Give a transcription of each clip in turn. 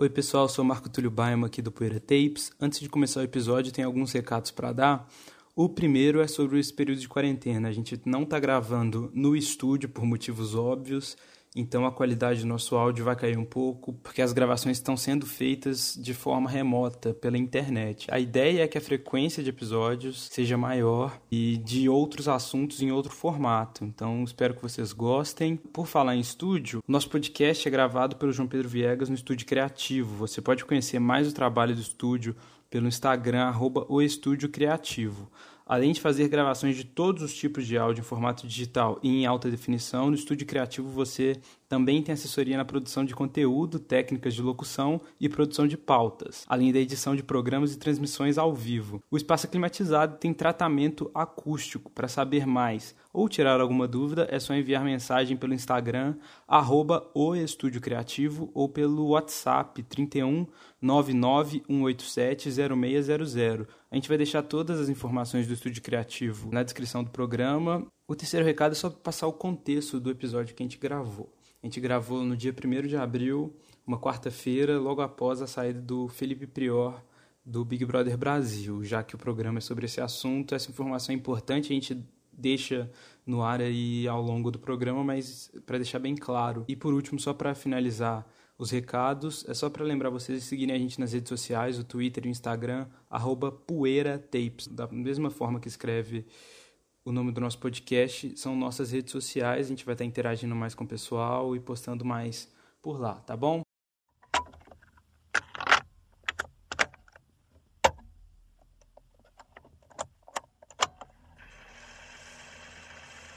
Oi pessoal, sou Marco Túlio Baima aqui do Poeira Tapes. Antes de começar o episódio, tem alguns recados para dar. O primeiro é sobre esse período de quarentena. A gente não está gravando no estúdio por motivos óbvios então a qualidade do nosso áudio vai cair um pouco, porque as gravações estão sendo feitas de forma remota, pela internet. A ideia é que a frequência de episódios seja maior e de outros assuntos em outro formato. Então espero que vocês gostem. Por falar em estúdio, nosso podcast é gravado pelo João Pedro Viegas no Estúdio Criativo. Você pode conhecer mais o trabalho do estúdio pelo Instagram, arroba o Estúdio Criativo. Além de fazer gravações de todos os tipos de áudio em formato digital e em alta definição, no Estúdio Criativo você também tem assessoria na produção de conteúdo, técnicas de locução e produção de pautas, além da edição de programas e transmissões ao vivo. O espaço climatizado tem tratamento acústico. Para saber mais ou tirar alguma dúvida, é só enviar mensagem pelo Instagram, arroba o Estúdio Criativo, ou pelo WhatsApp 31 99 187 0600. A gente vai deixar todas as informações do Estúdio Criativo na descrição do programa. O terceiro recado é só passar o contexto do episódio que a gente gravou. A gente gravou no dia 1 de abril, uma quarta-feira, logo após a saída do Felipe Prior do Big Brother Brasil. Já que o programa é sobre esse assunto, essa informação é importante, a gente deixa no ar aí ao longo do programa, mas para deixar bem claro. E por último, só para finalizar os recados, é só para lembrar vocês de seguirem a gente nas redes sociais, o Twitter e o Instagram, arroba poeiratapes, da mesma forma que escreve o nome do nosso podcast são nossas redes sociais. A gente vai estar interagindo mais com o pessoal e postando mais por lá, tá bom?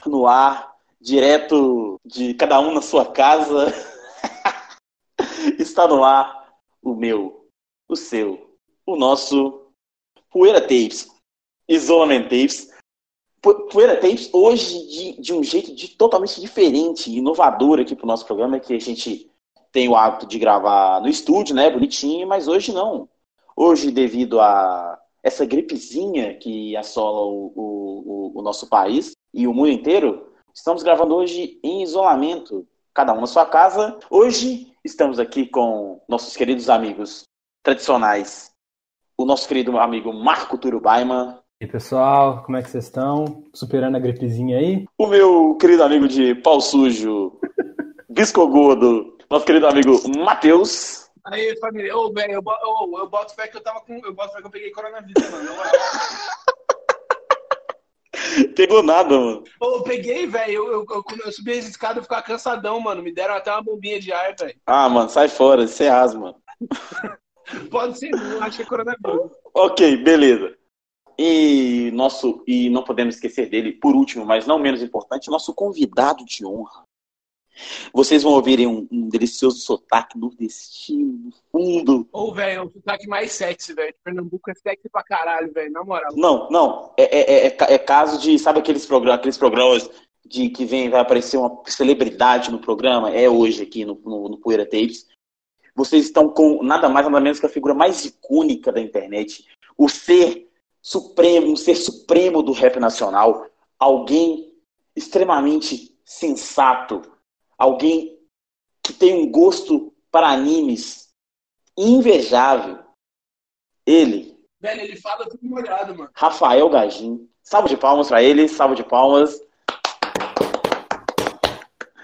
No ar, direto de cada um na sua casa. Está no ar o meu, o seu, o nosso Poeira Tapes, Isolamento Tapes Poeira Tapes hoje de, de um jeito de, totalmente diferente, inovador aqui para o nosso programa, que a gente tem o hábito de gravar no estúdio, né, bonitinho, mas hoje não. Hoje, devido a essa gripezinha que assola o, o, o nosso país e o mundo inteiro, estamos gravando hoje em isolamento, cada um na sua casa. Hoje estamos aqui com nossos queridos amigos tradicionais, o nosso querido amigo Marco Turubaima. E aí, pessoal, como é que vocês estão? Superando a gripezinha aí? O meu querido amigo de pau sujo, biscogudo, nosso querido amigo Matheus. Aí, família, ô, velho, eu, eu, eu boto fé que eu tava com. Eu boto fé que eu peguei coronavírus, mano. Pegou nada, mano. Ô, eu peguei, velho. Eu, eu, eu, eu subi as escadas e ficava cansadão, mano. Me deram até uma bombinha de ar, velho. Ah, mano, sai fora, isso é asma. Pode ser, não acho que é coronavírus. Ok, beleza. E nosso e não podemos esquecer dele, por último, mas não menos importante, nosso convidado de honra. Vocês vão ouvirem um, um delicioso sotaque nordestino no fundo. Ô, oh, velho, é o sotaque mais sexy, velho. Pernambuco é sexy pra caralho, velho, na moral. Não, não. É, é, é, é, caso de, sabe aqueles programas, aqueles programas de que vem, vai aparecer uma celebridade no programa? É hoje aqui no, no, no Poeira Tapes. Vocês estão com nada mais, nada menos que a figura mais icônica da internet. O ser supremo, um ser supremo do rap nacional, alguém extremamente sensato, alguém que tem um gosto para animes invejável. Ele. Velho, ele fala tudo molhado, mano. Rafael Gajin. Salve de palmas para ele, salve de palmas.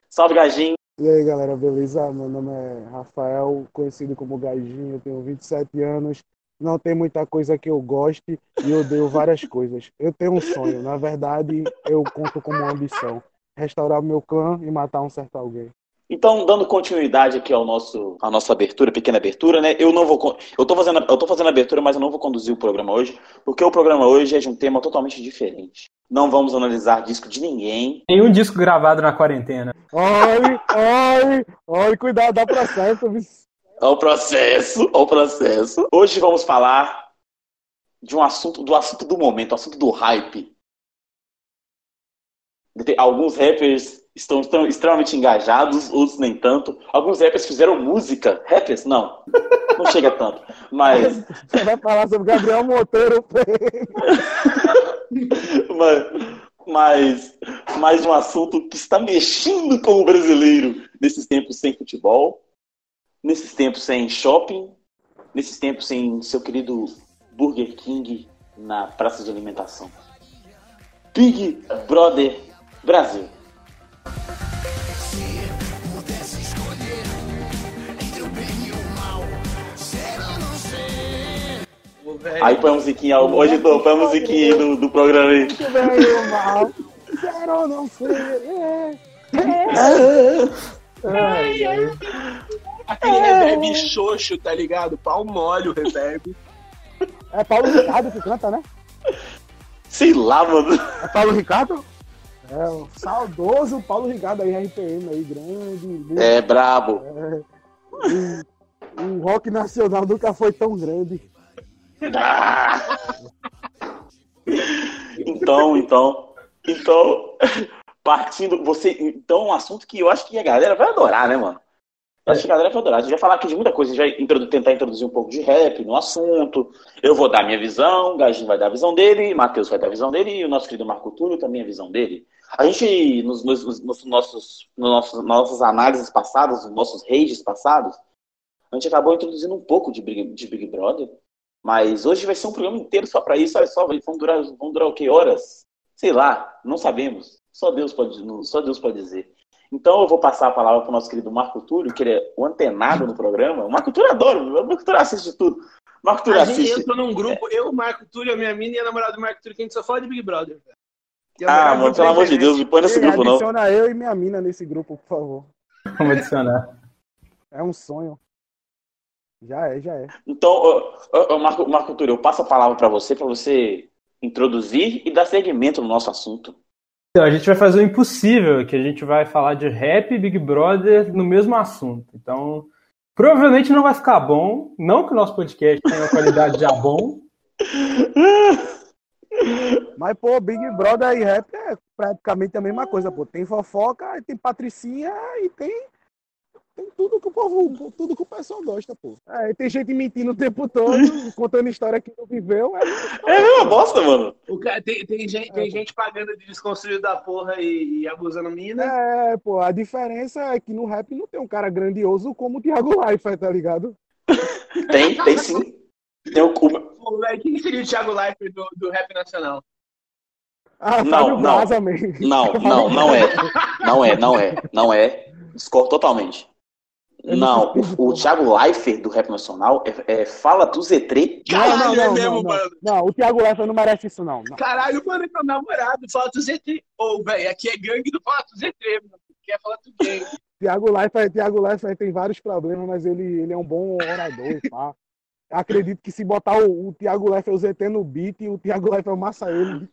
Salve, Gajin. E aí, galera, beleza? Meu nome é Rafael, conhecido como Gajin, eu tenho 27 anos, não tem muita coisa que eu goste e odeio várias coisas. Eu tenho um sonho, na verdade, eu conto como uma ambição: restaurar o meu clã e matar um certo alguém. Então, dando continuidade aqui ao nosso, à nossa abertura, pequena abertura, né? Eu não vou. Eu tô fazendo, eu tô fazendo a abertura, mas eu não vou conduzir o programa hoje, porque o programa hoje é de um tema totalmente diferente. Não vamos analisar disco de ninguém. Nenhum disco gravado na quarentena. Olhe, olhe, olhe, cuidado, dá processo. Ao processo, ao processo. Hoje vamos falar de um assunto, do assunto do momento, o assunto do hype. Alguns rappers estão, estão extremamente engajados, outros nem tanto. Alguns rappers fizeram música. Rappers? Não. Não chega tanto. Mas. Você vai falar sobre Gabriel Monteiro. mas, mas, mais um assunto que está mexendo com o brasileiro nesses tempos sem futebol nesses tempos sem shopping, nesses tempos sem seu querido Burger King na praça de alimentação. Big Brother Brasil. Velho. Aí põe a musiquinha, hoje tô, põe a musiquinha do, do programa aí. Mal. Quero não ser. É. É. Ai, ai. Aquele reverb xoxo, tá ligado? Pau mole o reverb. É Paulo Ricardo que canta, né? Sei lá, mano. É Paulo Ricardo? É, o saudoso Paulo Ricardo aí, RPM aí, grande. É brabo. O, o rock nacional nunca foi tão grande. Ah! Então, então, então, partindo, você, então, um assunto que eu acho que a galera vai adorar, né, mano? Eu acho que a galera vai adorar. A gente vai falar aqui de muita coisa, a gente vai tentar introduzir um pouco de rap no assunto. Eu vou dar minha visão, o Gajinho vai dar a visão dele, Matheus vai dar a visão dele e o nosso querido Marco Túlio também a visão dele. A gente, nos, nos, nos- nos nossos, nos nossos, nossas análises passadas, nos nossos rages passados, a gente acabou introduzindo um pouco de Big, de Big Brother. Mas hoje vai ser um programa inteiro só pra isso. Olha só, vão durar, vão durar o que? Horas? Sei lá, não sabemos. Só Deus pode, só Deus pode dizer. Então eu vou passar a palavra para o nosso querido Marco Túlio, que ele é o antenado no programa. O Marco Túlio adora, o Marco Túlio assiste tudo. Marco Túlio A gente assiste. entrou num grupo, eu, Marco Túlio, a minha mina e a namorada do Marco Túlio, que a gente só fala de Big Brother. Ah, mano, pelo amor de. Deus, me põe nesse Ei, grupo não. adiciona eu e minha mina nesse grupo, por favor. Vamos adicionar. É um sonho. Já é, já é. Então, Marco, Marco Túlio, eu passo a palavra para você, para você introduzir e dar seguimento no nosso assunto. Então, a gente vai fazer o impossível, que a gente vai falar de rap e Big Brother no mesmo assunto. Então, provavelmente não vai ficar bom. Não que o nosso podcast tenha uma qualidade já bom. Mas, pô, Big Brother e rap é praticamente a mesma coisa, pô. Tem fofoca, tem patricinha e tem, tem tudo que o povo, tudo que o pessoal gosta, pô. É, tem gente mentindo o tempo todo, contando história que não viveu. É, É uma bosta, mano. O cara, tem, tem, gente, tem gente pagando de desconstruído da porra e, e abusando mina. é, pô, a diferença é que no rap não tem um cara grandioso como o Thiago Leifert, tá ligado? Tem, tem sim. Tem o, o- quem seria o Thiago Leifert do, do rap nacional? Ah, Não, não. Não, não, não é. Não é, não é, não é. Discordo totalmente. Não, o, o Thiago Leifert do Rap Nacional é, é fala do Z3. Caralho, é mesmo, não, mano. Não, o Thiago Leifert não merece isso, não. não. Caralho, mano, é meu namorado, fala do Z3. Ô, velho, aqui é gangue do Fala do Z3, mano. Quer falar do gangue. Thiago Leifert, Thiago Leifert tem vários problemas, mas ele, ele é um bom orador, pá. Acredito que se botar o, o Thiago Leifert, o ZT no beat, o Thiago Leifert massa ele.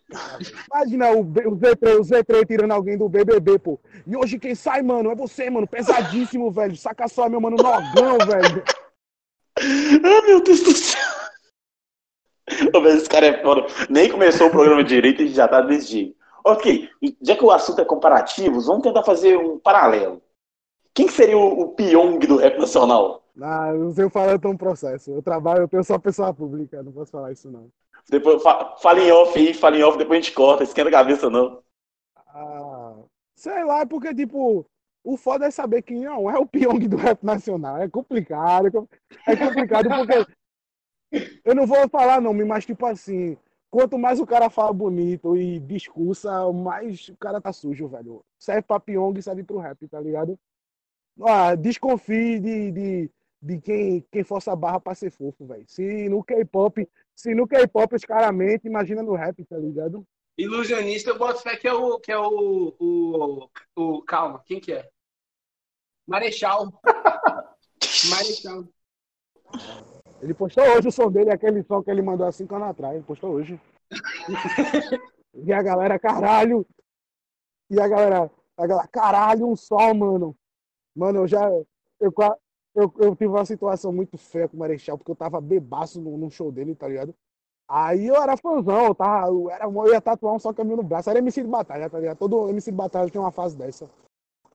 Imagina o, o, Z3, o Z3 tirando alguém do BBB, pô. E hoje quem sai, mano, é você, mano. Pesadíssimo, velho. Saca só, meu mano, Nogão, velho. Ah, meu Deus do céu. Esse cara é foda. Nem começou o programa direito e já tá jeito. Ok, já que o assunto é comparativos, vamos tentar fazer um paralelo. Quem que seria o, o Pyong do rap nacional? Ah, não sei falar, eu tô um processo. Eu trabalho, eu tenho só pessoa pública, não posso falar isso, não. Depois, fa- fala em off aí, fala em off, depois a gente corta, esquenta a cabeça não. Ah, sei lá, é porque, tipo, o foda é saber que não é o Pyong do rap nacional. É complicado. é É complicado porque. Eu não vou falar nome, mas, tipo assim, quanto mais o cara fala bonito e discursa, mais o cara tá sujo, velho. Serve pra Pyong e serve pro rap, tá ligado? Ah, desconfie de, de, de quem, quem força a barra pra ser fofo, velho. Se no K-pop, se no K-pop os caras mentem, imagina no rap, tá ligado? Ilusionista, eu boto fé que é o. Que é o, o, o. Calma, quem que é? Marechal. Marechal. Ele postou hoje o som dele, aquele som que ele mandou há cinco anos atrás. Ele postou hoje. e a galera, caralho. E a galera, a galera, caralho, um som, mano. Mano, eu já. Eu, qua- eu, eu tive uma situação muito feia com o Marechal, porque eu tava bebaço no, no show dele, tá ligado? Aí eu era fãzão, eu, tava, eu, era, eu ia tatuar um só caminho no braço. Era MC de batalha, tá ligado? Todo MC de batalha tem uma fase dessa.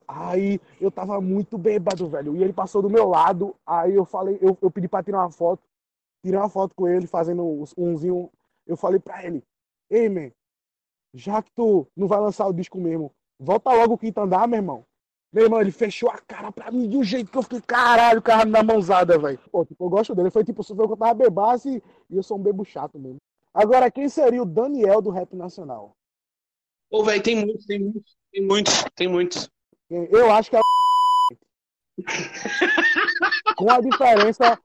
Aí eu tava muito bêbado, velho. E ele passou do meu lado. Aí eu falei, eu, eu pedi pra tirar uma foto. Tirei uma foto com ele, fazendo umzinho. Eu falei pra ele, ei, man, já que tu não vai lançar o disco mesmo, volta logo o quinto andar, meu irmão. Meu irmão, ele fechou a cara pra mim de um jeito que eu fiquei, caralho, o cara na mãozada, velho. Pô, tipo, eu gosto dele. Foi tipo, foi que eu tava bebaço e, e eu sou um bebo chato mesmo. Agora, quem seria o Daniel do rap nacional? Ô, velho, tem muitos, tem muitos, tem muitos, tem muitos. Eu acho que é o Com a diferença,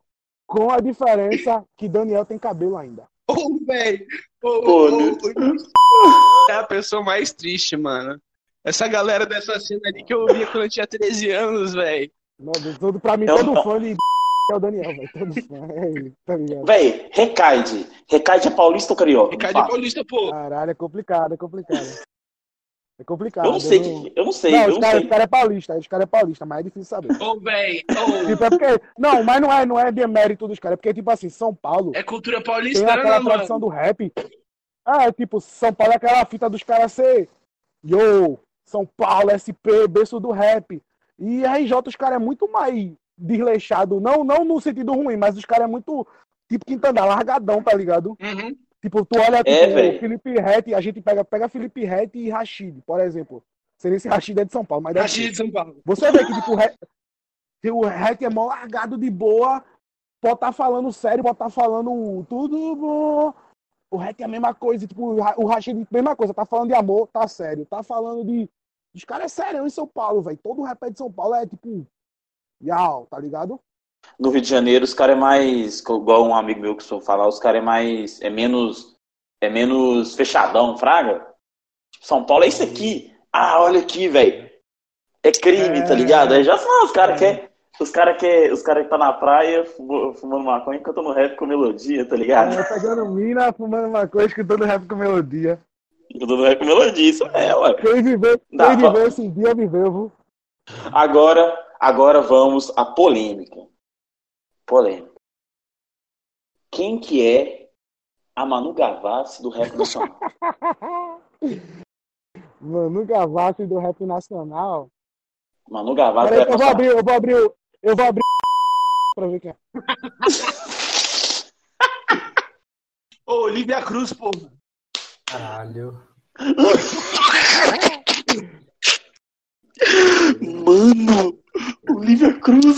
com a diferença que Daniel tem cabelo ainda. Ô, velho. Pô, né? ô, É a pessoa mais triste, mano. Essa galera dessa cena ali que eu ouvia quando eu tinha 13 anos, velho. Deus, todo, pra mim, Eu todo não. fã de é o Daniel, velho. Todo fã, é tá ligado? Véi, Recaide. Recaide é paulista ou carioca? Ricardo Fala. Paulista, pô. Caralho, é complicado, é complicado. É complicado. Eu não sei, eu não sei, Não, eu os não caras cara é paulista, os caras é paulista, mas é difícil saber. Ô, velho. Tipo, é porque. Não, mas não é, não é demérito dos caras, é porque, tipo assim, São Paulo É cultura tem paulistana, aquela tradição mano. do rap. Ah, é tipo, São Paulo é aquela fita dos caras ser. Yo, São Paulo, SP, berço do rap. E RJ, os caras é muito mais desleixado. Não, não no sentido ruim, mas os caras é muito. Tipo, Quintana, largadão, tá ligado? Uhum. Tipo, tu olha tipo, É, velho. Felipe Rett, a gente pega, pega Felipe Rett e Rashid, por exemplo. Seria esse Rashid é de São Paulo, mas Rashid ser. de São Paulo. Você vê que tipo, o Rett, é mó largado de boa, pode estar falando sério, pode estar falando tudo bom. O Rett é a mesma coisa, tipo, o Ra- o Rashid, mesma coisa, tá falando de amor, tá sério. Tá falando de. Os caras é sério em São Paulo, velho. Todo rap de São Paulo é tipo. Yau, tá ligado? No Rio de Janeiro, os caras é mais. Igual um amigo meu que sou falar, os caras é mais. É menos. É menos fechadão, fraga. Tipo, São Paulo é isso aqui. Ah, olha aqui, velho. É crime, É. tá ligado? Aí já são os caras que. Os caras que, os cara que tá na praia fumando maconha cantando rap com melodia, tá ligado? É, pegando mina, fumando uma coisa, escutando rap com melodia. Cantando rap com melodia, isso é, ué. Quem viveu, Dá quem pra- viveu esse dia viveu, viu? Agora, agora vamos à polêmica. Polêmica. Quem que é a Manu Gavassi do rap nacional? Manu Gavassi do rap nacional. Manu Gavassi do Peraí, rap eu vou abrir, eu vou abrir, o- eu vou abrir pra ver quem é. Ô, Olivia Cruz, pô. Caralho. Mano, Olivia Cruz.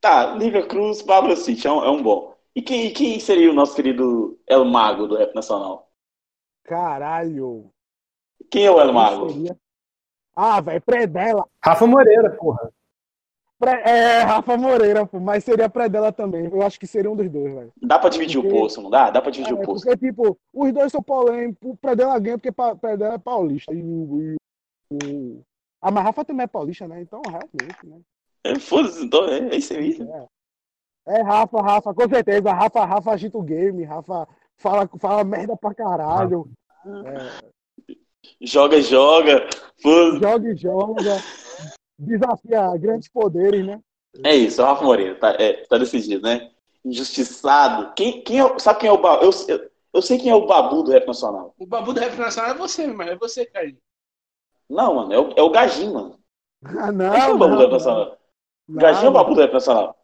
tá, Olivia Cruz, Pablo City, é um, é um bom. E quem, quem seria o nosso querido El Mago do rap nacional? Caralho. Quem é o El Mago? Ah, velho, Predela. Rafa Moreira, porra. É, Rafa Moreira, pô, mas seria Predela também. Eu acho que seria um dos dois, velho. Dá pra dividir Porque- o poço, não dá? Dá pra dividir É, o poço. porque, tipo, os dois são polêmicos. O Predela ganha porque pa- Predela é paulista. E o. o- Ah, mas Rafa também é paulista, né? Então, realmente, né? É, Foda-se, então é, é isso aí. É Rafa, Rafa, com certeza. Rafa, Rafa agita o game. Rafa fala, fala merda pra caralho. Joga, joga. Foda-se. Joga e joga. Desafia grandes poderes, né? É isso, é Rafa Moreira, tá, é, tá decidido, né? Injustiçado. Quem, quem é, o- sabe quem é o Babu? Eu, eu, eu sei quem é o Babu do rap nacional. O babu do rap nacional é você, mano. É você, cara. Não, mano, é o, é o Gajinho, mano. Ah, Quem é não, o Babu do não, rap nacional? não, Gajinho é o não. Babu do rap nacional.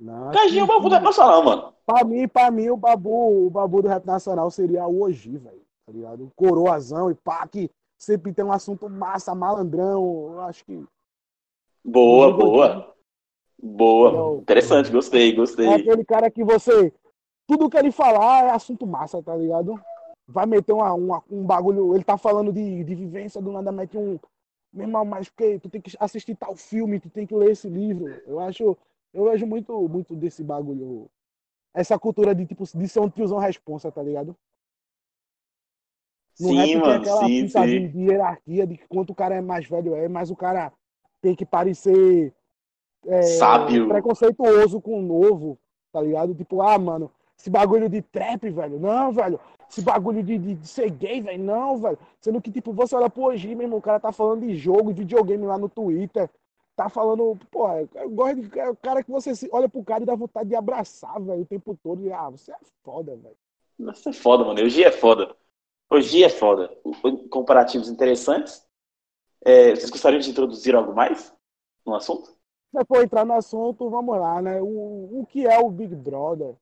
Não, Gajinho é o Babu do rap nacional, mano. Pra mim, pra mim, o babu, o babu do rap nacional seria o Oji, velho. Tá ligado? O coroazão e pá, que sempre tem um assunto massa, malandrão. Eu acho que Boa, Digo boa. Boa. Interessante, gostei, é gostei. aquele cara que você. Tudo que ele falar é assunto massa, tá ligado? Vai meter uma, uma- um bagulho. Ele tá falando de, de vivência, do nada mete um. Meu irmão, mas porque tu tem que assistir tal filme, tu tem que ler esse livro. Eu acho. Eu vejo muito, muito desse bagulho. Essa cultura de, tipo, de ser um tiozão responsa, tá ligado? No rap Sim, tem mano, aquela sim, sim. de hierarquia de quanto o cara é mais velho é, mas o cara tem que parecer é, Sábio. preconceituoso com o novo, tá ligado? Tipo, ah, mano, esse bagulho de trap, velho, não, velho. Esse bagulho de, de, de ser gay, velho, não, velho. Sendo que, tipo, você olha pro hoje, meu irmão, o cara tá falando de jogo, de videogame lá no Twitter. Tá falando, pô, eu gosto de é o cara que você olha pro cara e dá vontade de abraçar, velho, o tempo todo. E, ah, você é foda, velho. Nossa, é foda, mano. Hoje é foda. Hoje é foda. Comparativos interessantes. É, vocês gostariam de introduzir algo mais no assunto? Se for entrar no assunto, vamos lá, né? O, o que é o Big Brother?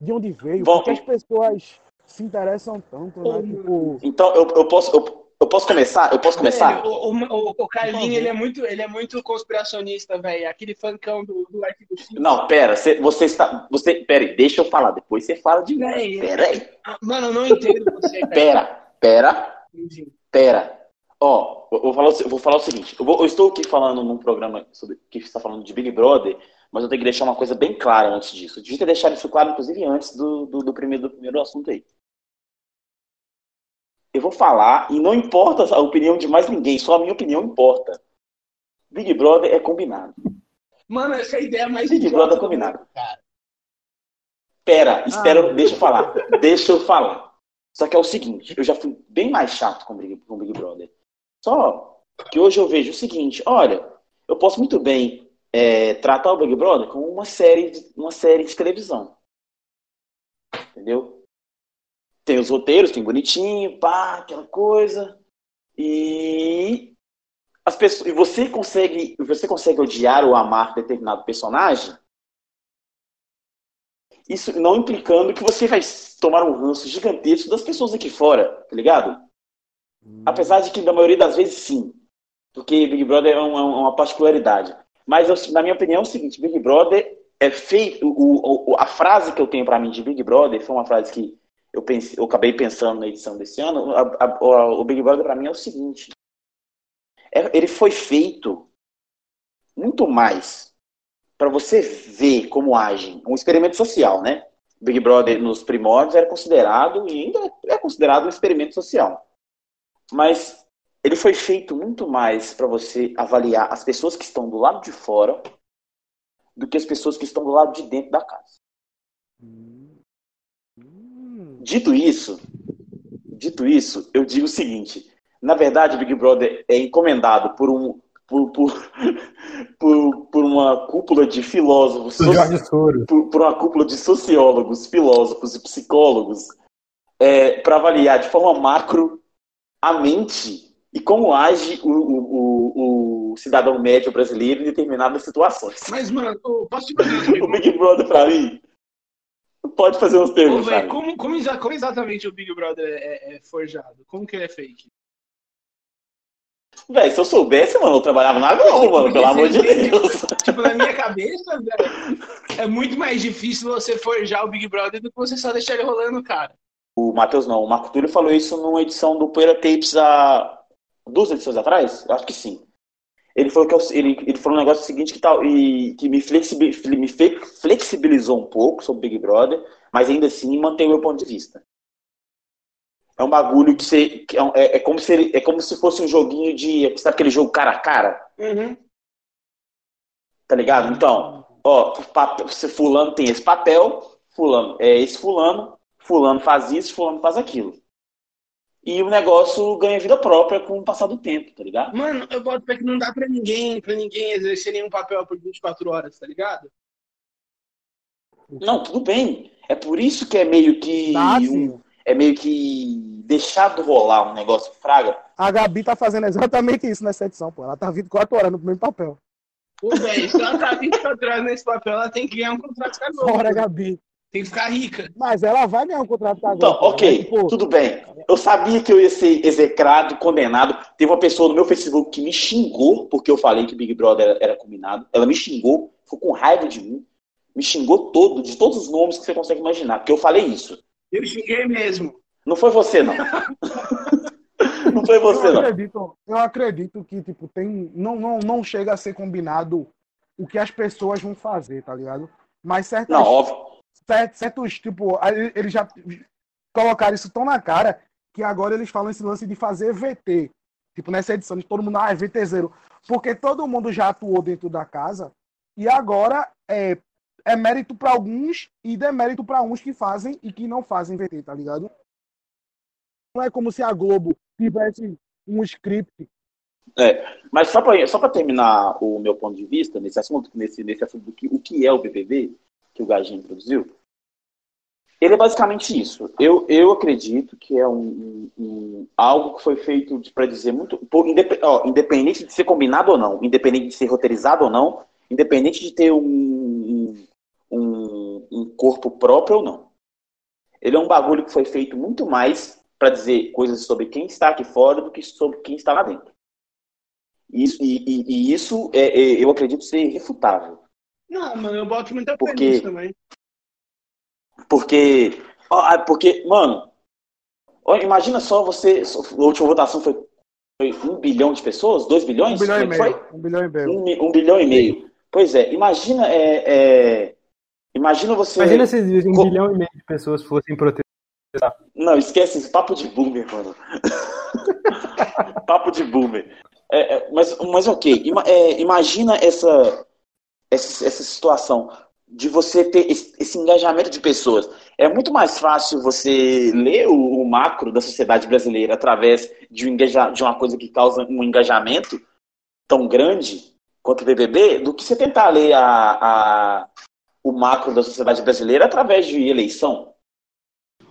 De onde veio? Bom, Por que as pessoas se interessam tanto, né? Tipo, Então, eu, eu posso. Eu, Eu posso começar? Eu posso começar? Velho, o, o, o, Carlinho, ele é muito, ele é muito conspiracionista, velho. Aquele funkão do, do arquivo X. Não, pera, você, você está. Você, pera aí, deixa eu falar, depois você fala de mim. Pera aí. Mano, eu não entendo você. Pera, pera, pera. Ó, eu vou falar, vou falar o seguinte. Eu, vou- eu estou aqui falando num programa sobre, que está falando de Big Brother, mas eu tenho que deixar uma coisa bem clara antes disso. Eu devia ter deixado isso claro, inclusive, antes do, do, do primeiro, do primeiro assunto aí. Eu vou falar, e não importa a opinião de mais ninguém, só a minha opinião importa. Big Brother é combinado. Mano, essa é a ideia mais Big Brother do combinado. cara. Espera, espera, Ah. deixa eu falar. Deixa eu falar. Só que é o seguinte, eu já fui bem mais chato com Big, com o Big Brother. Só que hoje eu vejo o seguinte, olha, eu posso muito bem é, tratar o Big Brother como uma série, de, uma série de televisão. Entendeu? Tem os roteiros, tem bonitinho, pá, aquela coisa. E as pessoas, e você consegue, você consegue odiar ou amar determinado personagem isso não implicando que você vai tomar um ranço gigantesco das pessoas aqui fora, tá ligado? Apesar de que, na maioria das vezes, sim. Porque Big Brother é uma, uma particularidade. Mas, na minha opinião, é o seguinte: Big Brother é feito. O, o- a frase que eu tenho pra mim de Big Brother foi uma frase que eu, pensei, eu acabei pensando na edição desse ano. A- a- o, o Big Brother, pra mim, é o seguinte: é- ele foi feito muito mais para você ver como agem. Um experimento social, né? Big Brother nos primórdios era considerado e ainda é considerado um experimento social. Mas ele foi feito muito mais para você avaliar as pessoas que estão do lado de fora do que as pessoas que estão do lado de dentro da casa. Dito isso, dito isso, eu digo o seguinte: na verdade, Big Brother é encomendado por um por, por, por, por uma cúpula de filósofos, por, por uma cúpula de sociólogos, filósofos e psicólogos para avaliar de forma macro a mente e como age o, o, o, o cidadão médio brasileiro em determinadas situações. Mas, mano, posso te fazer O? Big Brother, pra mim, pode fazer perguntas. pra mim. como, como, como exatamente o Big Brother é, é forjado? Como que ele é fake? Véi, se eu soubesse, mano, eu trabalhava na Globo, mano, pelo amor de Deus. Tipo, na minha cabeça, velho, é muito mais difícil você forjar o Big Brother do que você só deixar ele rolando, cara. O Matheus não, o Marco Túlio falou isso numa edição do Poeira Tapes há duas edições atrás? Eu acho que sim. Ele falou que eu- ele, ele falou um negócio seguinte que, tal, e, que me, flexibi- me flexibilizou um pouco sobre Big Brother, mas ainda assim mantém o meu ponto de vista. É um bagulho que você. que é, é- é como se é como se fosse um joguinho de. Sabe aquele jogo cara a cara? Uhum. Tá ligado? Então, ó, papel, fulano tem esse papel, fulano é esse fulano, fulano faz isso, fulano faz aquilo. E o negócio ganha vida própria com o passar do tempo, tá ligado? Mano, eu boto pé que não dá pra ninguém, pra ninguém exercer nenhum papel por 24 horas, tá ligado? Não, tudo bem. É por isso que é meio que Tá, um- é meio que deixado rolar um negócio fraga. A Gabi tá fazendo exatamente isso nessa edição, pô. Ela tá 24 horas no primeiro papel. Pô, velho, se ela tá 24 horas nesse papel, ela tem que ganhar um contrato com a. Fora, Gabi. Tem que ficar rica. Mas ela vai ganhar um contrato com a Então, Globo. ok, Mas, tipo, tudo bem. Eu sabia que eu ia ser execrado, condenado. Teve uma pessoa no meu Facebook que me xingou porque eu falei que Big Brother era, era combinado. Ela me xingou, ficou com raiva de mim. Me xingou todo, de todos os nomes que você consegue imaginar, porque eu falei isso. Eu xinguei mesmo. Não foi você, não. não foi você, eu não. acredito, eu acredito que, tipo, tem. Não, não, não chega a ser combinado o que as pessoas vão fazer, tá ligado? Mas certas, Não, óbvio. Cer- certos, tipo, eles já colocaram isso tão na cara que agora eles falam esse lance de fazer VT. Tipo, nessa edição, de todo mundo, ah, é VT zero. Porque todo mundo já atuou dentro da casa e agora é, é mérito para alguns e demérito para uns que fazem e que não fazem VT, tá ligado? Não é como se a Globo tivesse um script. Mas só para só pra terminar o meu ponto de vista nesse assunto, nesse, nesse assunto do que, o que é o BBB, que o Gajinho introduziu, ele é basicamente isso. Eu, eu acredito que é um, um- algo que foi feito para dizer muito. por- indep- ó, independente de ser combinado ou não, independente de ser roteirizado ou não, independente de ter um, um, um- corpo próprio ou não. Ele é um bagulho que foi feito muito mais para dizer coisas sobre quem está aqui fora do que sobre quem está lá dentro. Isso, e, e, e isso é, é, eu acredito ser irrefutável. Não, mano, eu boto muita Porque- também. Porque, ah, porque, mano, imagina só você. A última votação foi, foi um bilhão de pessoas? Dois bilhões? Um bilhão e é meio. foi? Um bilhão e meio. Um, um bilhão e meio. Pois é, imagina, é, é, imagina você. Imagina se um Co- bilhão e meio de pessoas fossem protestar. Não, esquece esse papo de boomer, mano. papo de boomer. É, é, mas, mas ok, ima- é, imagina essa, essa, essa situação de você ter esse, engajamento de pessoas. É muito mais fácil você ler o, macro da sociedade brasileira através de, um de uma coisa que causa um engajamento tão grande quanto o BBB do que você tentar ler a, a, o macro da sociedade brasileira através de eleição.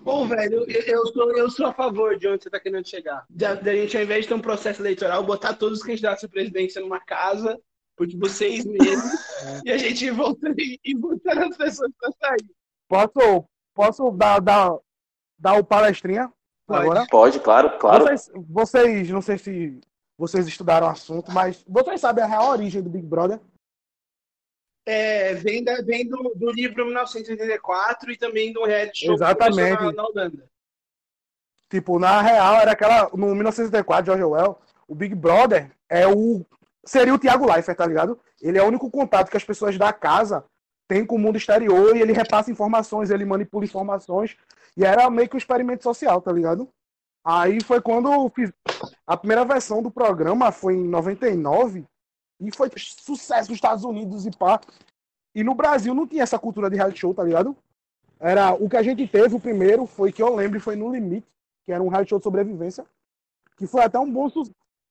Pô, velho, eu, eu sou, eu sou a favor de onde você tá querendo chegar. Da gente, ao invés de ter um processo eleitoral, botar todos os candidatos à presidência numa casa por tipo seis meses e a gente voltando e voltando as pessoas pra sair. Posso, posso dar, dar, dar o palestrinha Pode. agora? Pode, claro, claro. Vocês, vocês, não sei se vocês estudaram o assunto, mas vocês sabem a real origem do Big Brother? É, vem da, vem do, do livro 1984 e também do reality show que Exatamente. na, na Holanda. Tipo, na real, era aquela. No 1964, George Orwell, o Big Brother é o. Seria o Thiago Leifert, tá ligado? Ele é o único contato que as pessoas da casa têm com o mundo exterior e ele repassa informações, ele manipula informações. E era meio que um experimento social, tá ligado? Aí foi quando fiz. A primeira versão do programa foi em 99 e foi sucesso nos Estados Unidos e pá. E no Brasil não tinha essa cultura de reality show, tá ligado? Era o que a gente teve, o primeiro, foi que eu lembro, foi no Limite, que era um reality show de sobrevivência, que foi até um bom.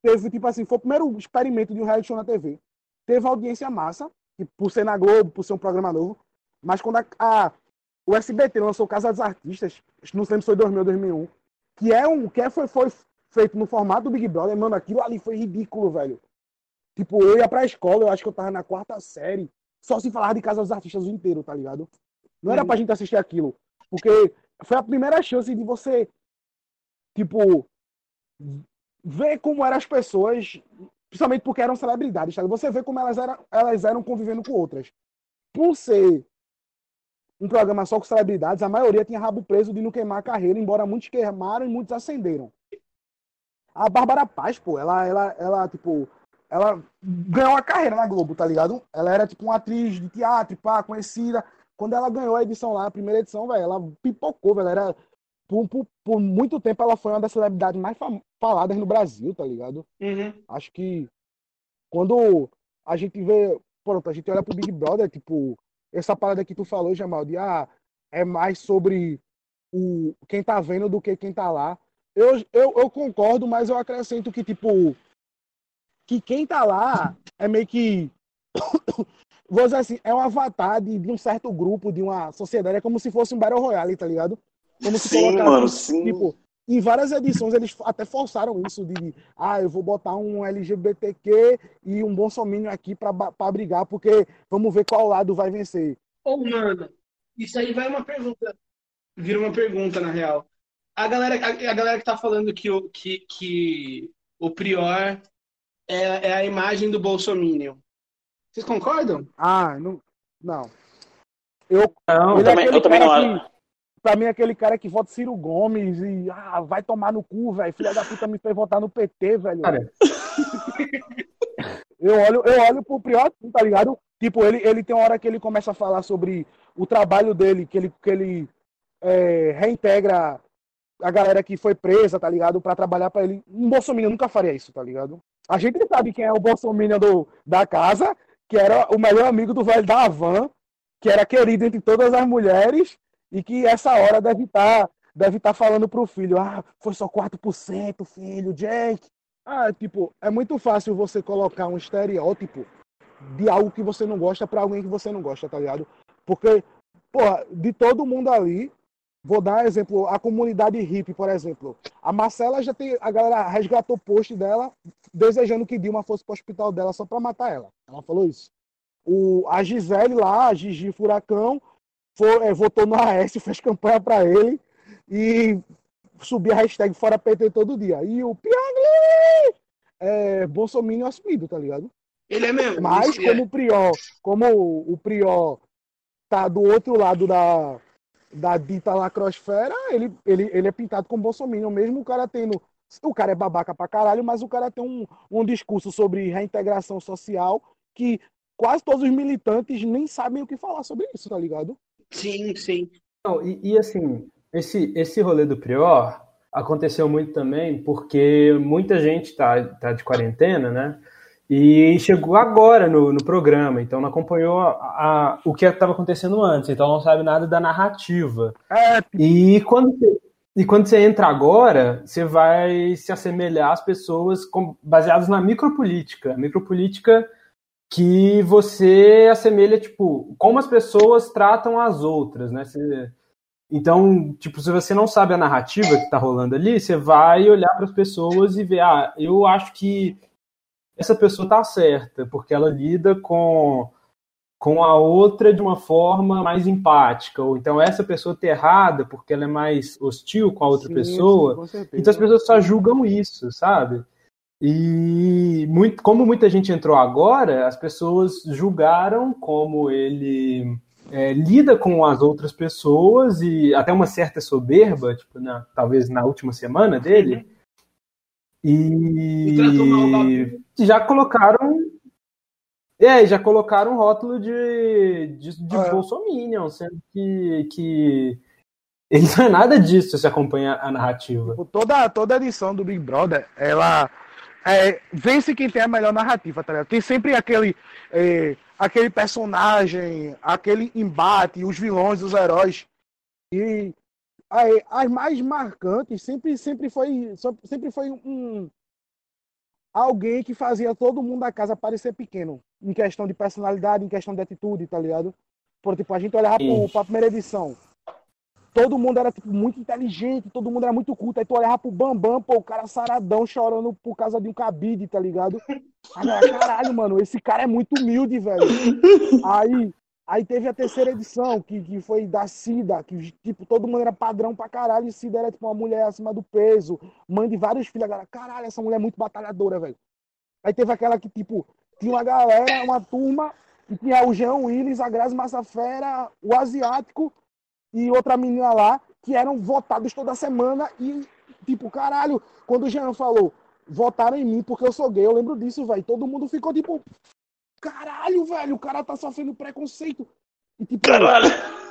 Teve, tipo assim, foi o primeiro experimento de um reality show na TV. Teve audiência massa, que por ser na Globo, por ser um programa novo, mas quando a, a- o SBT lançou Casa dos Artistas, não lembro se foi 2000 ou 2001, que é um, que é, foi, foi feito no formato do Big Brother, mano, aquilo ali foi ridículo, velho. Tipo, eu ia pra escola, eu acho que eu tava na quarta série, só se falava de Casa dos Artistas o inteiro, tá ligado? Não era Uhum. pra gente assistir aquilo. Porque foi a primeira chance de você, tipo, ver como eram as pessoas, principalmente porque eram celebridades? Você vê como elas eram, elas eram convivendo com outras. Por ser um programa só com celebridades, a maioria tinha rabo preso de não queimar a carreira, embora muitos queimaram e muitos acenderam. A Bárbara Paz, pô, ela, ela, ela, tipo, ela ganhou a carreira na Globo, tá ligado? Ela era, tipo, uma atriz de teatro, pá, conhecida. Quando ela ganhou a edição lá, a primeira edição, velho, ela pipocou, velho. Era, por, por, por muito tempo ela foi uma das celebridades mais faladas no Brasil, tá ligado? Uhum. Acho que quando a gente vê, pronto, a gente olha pro Big Brother, tipo, essa parada que tu falou, Jamal, de ah, é mais sobre o quem tá vendo do que quem tá lá. Eu, eu, eu concordo, mas eu acrescento que, tipo, que quem tá lá é meio que. Vou dizer assim, é um avatar de, de um certo grupo, de uma sociedade, é como se fosse um Battle Royale, tá ligado? Como se Sim, colocasse, mano, sim. Tipo, em várias edições eles até forçaram isso de, ah, eu vou botar um LGBTQ e um bolsominion aqui pra brigar, porque vamos ver qual lado vai vencer. Ô, mano, isso aí vai uma pergunta. Vira uma pergunta, na real. A galera, a, a galera que tá falando que o, que, que o Prior é, é a imagem do Bolsominion. Vocês concordam? Ah, não. Não. Eu, Não, é também- aquele eu também não que, pra mim, aquele cara que vota Ciro Gomes e ah, vai tomar no cu, velho. Filha da puta me fez votar no PT, velho. Eu olho, eu olho pro Prior, assim, tá ligado? Tipo, ele, ele tem uma hora que ele começa a falar sobre o trabalho dele, que ele, que ele é, reintegra a galera que foi presa, tá ligado? Pra trabalhar pra ele. Um Bolsonaro nunca faria isso, tá ligado? A gente sabe quem é o Bolsonaro do, da casa, que era o melhor amigo do velho da Havan, que era querido entre todas as mulheres, e que essa hora deve estar deve estar falando pro filho, ah, foi só 4%, filho, Jake. Ah, tipo, é muito fácil você colocar um estereótipo de algo que você não gosta pra alguém que você não gosta, tá ligado? Porque, porra, de todo mundo ali, vou dar exemplo, a comunidade hippie, por exemplo. A Marcela já tem, a galera resgatou post dela desejando que Dilma fosse pro hospital dela só pra matar ela. Ela falou isso. O, a Gisele lá, a Gigi Furacão, foi, é, votou no Aécio, fez campanha pra ele e subia a hashtag fora PT todo dia. E o Pyongyi é Bolsonaro assumido, tá ligado? Ele é mesmo. Mas isso é. como o Prior, como o Prior tá do outro lado da, da dita lacrosfera, ele, ele, ele é pintado como Bolsonaro, mesmo o cara tendo. O cara é babaca pra caralho, mas o cara tem um, um discurso sobre reintegração social que quase todos os militantes nem sabem o que falar sobre isso, tá ligado? Sim, sim. Não, e, e, assim, esse, esse rolê do Prior aconteceu muito também porque muita gente tá, tá de quarentena, né? E chegou agora no, no programa, então não acompanhou a, a, o que estava acontecendo antes, então não sabe nada da narrativa. É, E quando, você, e quando você entra agora, você vai se assemelhar às pessoas com, baseadas na micropolítica. Micropolítica que você assemelha, tipo, como as pessoas tratam as outras, né? Você, então, tipo, se você não sabe a narrativa que tá rolando ali, você vai olhar para as pessoas e ver, ah, eu acho que essa pessoa tá certa, porque ela lida com com a outra de uma forma mais empática, ou então essa pessoa tá errada porque ela é mais hostil com a outra sim, pessoa. Então as pessoas só julgam isso, sabe? E muito, como muita gente entrou agora, as pessoas julgaram como ele é, lida com as outras pessoas e até uma certa soberba, tipo, na, talvez na última semana dele. E o já colocaram. É, já colocaram um rótulo de, de, de É. Bolsominion, sendo que, que ele não é nada disso se acompanha a narrativa. Tipo, toda, toda edição do Big Brother, ela é, vence quem tem a melhor narrativa, tá ligado? Tem sempre aquele, é, aquele personagem, aquele embate, os vilões, os heróis. E é, as mais marcantes sempre, sempre foi, sempre foi um alguém que fazia todo mundo da casa parecer pequeno, em questão de personalidade, em questão de atitude, tá ligado? Por tipo, a gente olhava para a primeira edição, todo mundo era tipo, muito inteligente, todo mundo era muito culto. Aí tu olhava pro Bambam, pô, o cara saradão chorando por causa de um cabide, tá ligado? Aí, eu, caralho, mano, esse cara é muito humilde, velho. Aí, aí teve a terceira edição, que, que foi da Cida, que tipo, todo mundo era padrão pra caralho, e Cida era tipo uma mulher acima do peso, mãe de vários filhos. Agora, caralho, essa mulher é muito batalhadora, velho. Aí teve aquela que, tipo, tinha uma galera, uma turma, e tinha o Jean Willis, a Grazi Massafera, o Asiático e outra menina lá, que eram votados toda semana e, tipo, caralho, quando o Jean falou, votaram em mim porque eu sou gay, eu lembro disso, velho. Todo mundo ficou tipo, caralho, velho, o cara tá sofrendo preconceito. E, tipo,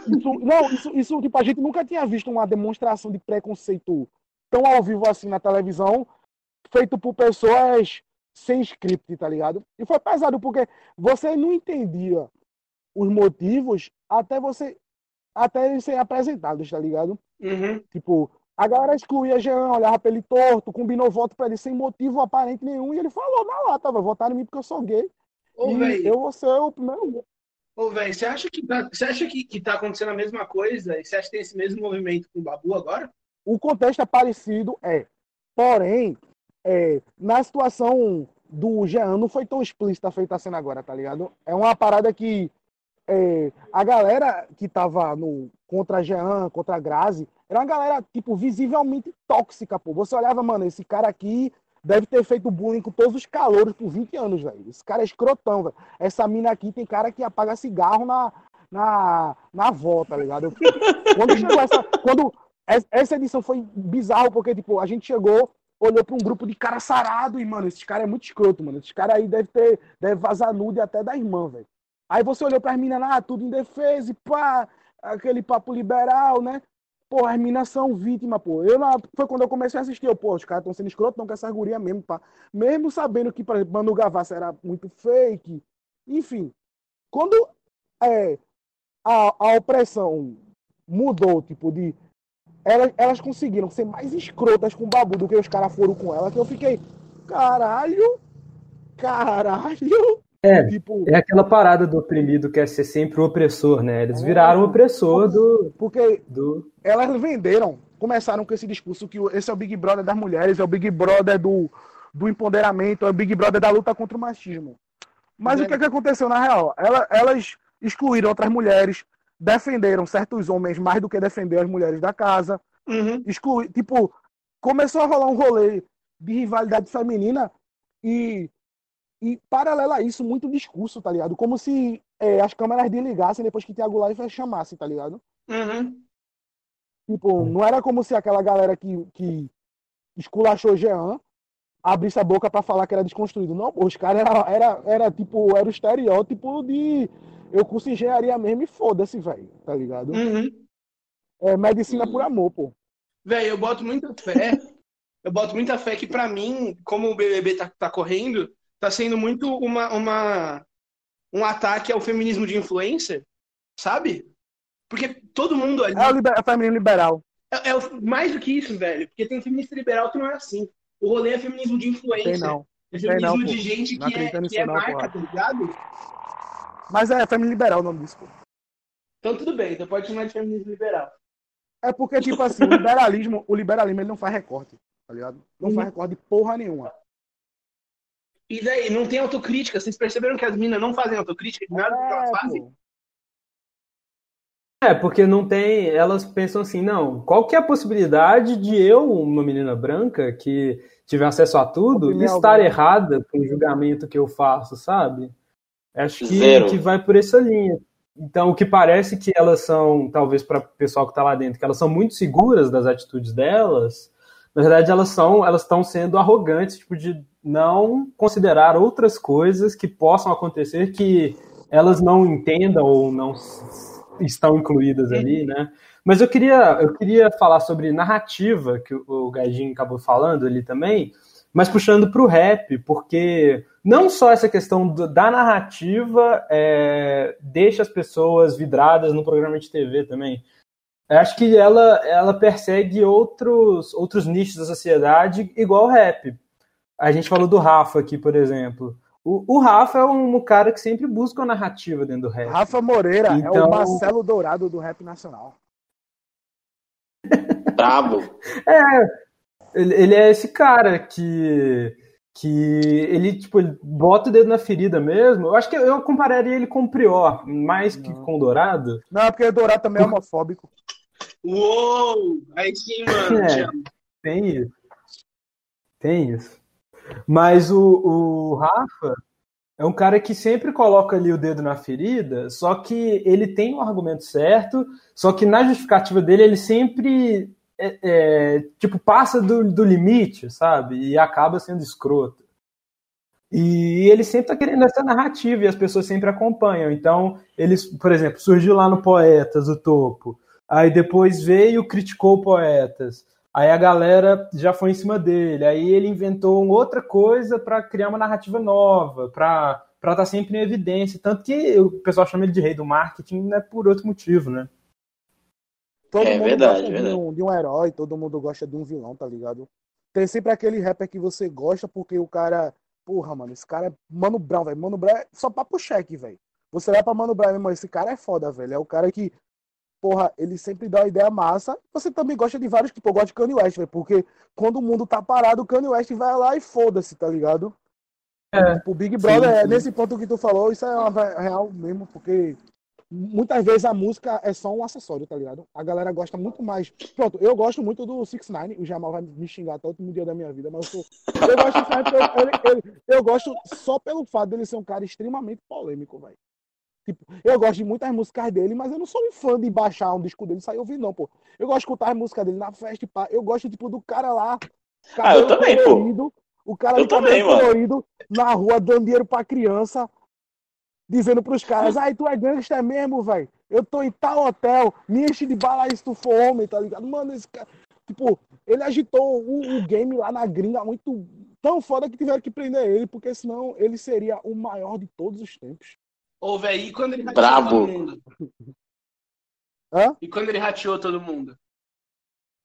isso, não, isso, isso, tipo, a gente nunca tinha visto uma demonstração de preconceito tão ao vivo assim na televisão, feito por pessoas sem script, tá ligado? E foi pesado, porque você não entendia os motivos até você até eles serem apresentados, tá ligado? Uhum. Tipo, a galera excluía Jean, olhava pra ele torto, combinou voto pra ele sem motivo aparente nenhum, e ele falou na lata, vai votar em mim porque eu sou gay. Ô, e velho, eu vou ser o primeiro. ô, velho, você acha que tá, você acha que, que tá acontecendo a mesma coisa? E você acha que tem esse mesmo movimento com o Babu agora? O contexto é parecido, é. Porém, é, na situação do Jean não foi tão explícita feita a cena agora, tá ligado? É uma parada que é, a galera que tava no, contra Jean, contra Grazi, era uma galera, tipo, visivelmente tóxica, pô. Você olhava, mano, esse cara aqui deve ter feito bullying com todos os calouros por 20 anos, velho. Esse cara é escrotão, velho. Essa mina aqui tem cara que apaga cigarro na, na, na avó, tá ligado? Quando chegou essa. Quando es- essa edição foi bizarro, porque, tipo, a gente chegou, olhou pra um grupo de cara sarado e, mano, esse cara é muito escroto, mano. Esse cara aí deve ter. Deve vazar nude até da irmã, velho. Aí você olhou pras minas lá, tudo em defesa e pá, aquele papo liberal, né? Pô, as minas são vítimas, pô. Eu, na- foi quando eu comecei a assistir, eu, pô, os caras estão sendo escrotos, não com essa guria mesmo, pá. Mesmo sabendo que, por exemplo, Manu Gavassi era muito fake. Enfim, quando é, a, a opressão mudou, tipo, de. Elas, elas conseguiram ser mais escrotas com o Babu do que os caras foram com ela, que eu fiquei, caralho, caralho. É, Tipo, É aquela parada do oprimido que é ser sempre o opressor, né? Eles viraram o opressor do. porque do... elas venderam, começaram com esse discurso que esse é o Big Brother das mulheres, é o Big Brother do, do empoderamento, é o Big Brother da luta contra o machismo. Mas É. o que, é que aconteceu na real? Ela- elas excluíram outras mulheres, defenderam certos homens mais do que defender as mulheres da casa, Uhum. Exclui, tipo, começou a rolar um rolê de rivalidade feminina e, e paralelo a isso, muito discurso, tá ligado? Como se é, as câmeras desligassem depois que Thiago Life chamasse, tá ligado? Uhum. Tipo, não era como se aquela galera que, que esculachou Jean abrisse a boca pra falar que era desconstruído. Não, os caras era, era, era tipo, era o estereótipo de eu curso engenharia mesmo e foda-se, velho, tá ligado? Uhum. É medicina por amor, pô. Velho, eu boto muita fé. eu boto muita fé que pra mim, como o BBB tá, tá correndo, tá sendo muito uma, uma um ataque ao feminismo de influência, sabe? Porque todo mundo ali É o liber, é o feminino liberal. é, é o- mais do que isso, velho. Porque tem feminista liberal que não é assim. O rolê é feminismo de influência. Tem não. É feminismo não, de gente Não que é, que é não, marca, porra. tá ligado? Mas é feminino liberal o nome disso, pô. Então tudo bem, então pode chamar de feminismo liberal. É porque, tipo assim, o liberalismo, o liberalismo ele não faz recorte, tá ligado? Não Uhum. faz recorte porra nenhuma. E daí, não tem autocrítica. Vocês perceberam que as minas não fazem autocrítica de nada do que elas É, fazem? É, porque não tem. Elas pensam assim, não, qual que é a possibilidade de eu, uma menina branca, que tiver acesso a tudo, Opinião estar dela. errada com o julgamento que eu faço, sabe? Acho que, Zero. que vai por essa linha. Então, o que parece que elas são, talvez para o pessoal que está lá dentro, que elas são muito seguras das atitudes delas, na verdade elas são, elas estão sendo arrogantes, tipo, de não considerar outras coisas que possam acontecer que elas não entendam ou não estão incluídas ali, né? Mas eu queria, eu queria falar sobre narrativa, que o- o Gaijin acabou falando ali também, mas puxando para o rap, porque não só essa questão do- da narrativa é, deixa as pessoas vidradas no programa de TV também. Eu acho que ela, ela persegue outros, outros nichos da sociedade, igual o rap. A gente falou do Rafa aqui, por exemplo. O, o Rafa é um cara que sempre busca uma narrativa dentro do rap. Rafa Moreira é Então- o Marcelo Dourado do rap nacional. Brabo. Ele, ele é esse cara que que ele tipo ele bota o dedo na ferida mesmo. Eu acho que eu compararia ele com o Prior, mais que Não. com o Dourado. Não, é porque o Dourado também é homofóbico. Uou! Aí sim, mano. É. Tem isso. Tem isso. Mas o, o Rafa é um cara que sempre coloca ali o dedo na ferida, só que ele tem o argumento certo, só que na justificativa dele ele sempre é, é, tipo passa do, do limite, sabe? E acaba sendo escroto. E ele sempre tá querendo essa narrativa e as pessoas sempre acompanham. Então, eles, por exemplo, surgiu lá no Poetas, o topo. Aí depois veio, criticou o Poetas. Aí a galera já foi em cima dele. Aí ele inventou uma outra coisa para criar uma narrativa nova, para estar tá sempre em evidência. Tanto que o pessoal chama ele de rei do marketing, não é por outro motivo, né? Todo É mundo verdade, gosta de verdade. um, de um herói, todo mundo gosta de um vilão, tá ligado? Tem sempre aquele rapper que você gosta porque o cara. Porra, mano, esse cara é Mano Brown, velho. Mano Brown é só papo cheque, velho. Você vai pra Mano Brown, meu irmão, esse cara é foda, velho. É o cara que, porra, ele sempre dá uma ideia massa. Você também gosta de vários que, pô, gosta de Kanye West, velho. Porque quando o mundo tá parado, o Kanye West vai lá e foda-se, tá ligado? É. Tipo, o Big Brother, Sim, é sim. nesse ponto que tu falou, isso é uma real mesmo, porque muitas vezes a música é só um acessório, tá ligado? A galera gosta muito mais. Pronto, eu gosto muito do 6 9 o Jamal vai me xingar até o último dia da minha vida, mas eu, sou, eu gosto do 6 porque eu, ele- ele- eu gosto só pelo fato dele ser um cara extremamente polêmico, velho. Tipo, eu gosto de muitas músicas dele, mas eu não sou um fã de baixar um disco dele e sair ouvindo, não, pô. Eu gosto de escutar as músicas dele na festa e pá. Eu gosto, tipo, do cara lá. Ah, eu também, pô. colorido, O cara Eu também, mano. colorido na rua dando dinheiro pra criança, dizendo pros caras, ai, tu é gangster mesmo, velho. Eu tô em tal hotel, me enche de bala aí se tu for homem, tá ligado? Mano, esse cara. Tipo, ele agitou o, o game lá na gringa muito tão foda que tiveram que prender ele, porque senão ele seria o maior de todos os tempos. Ô, velho, e quando ele rateou Brabo. todo mundo? Hã? E quando ele rateou todo mundo?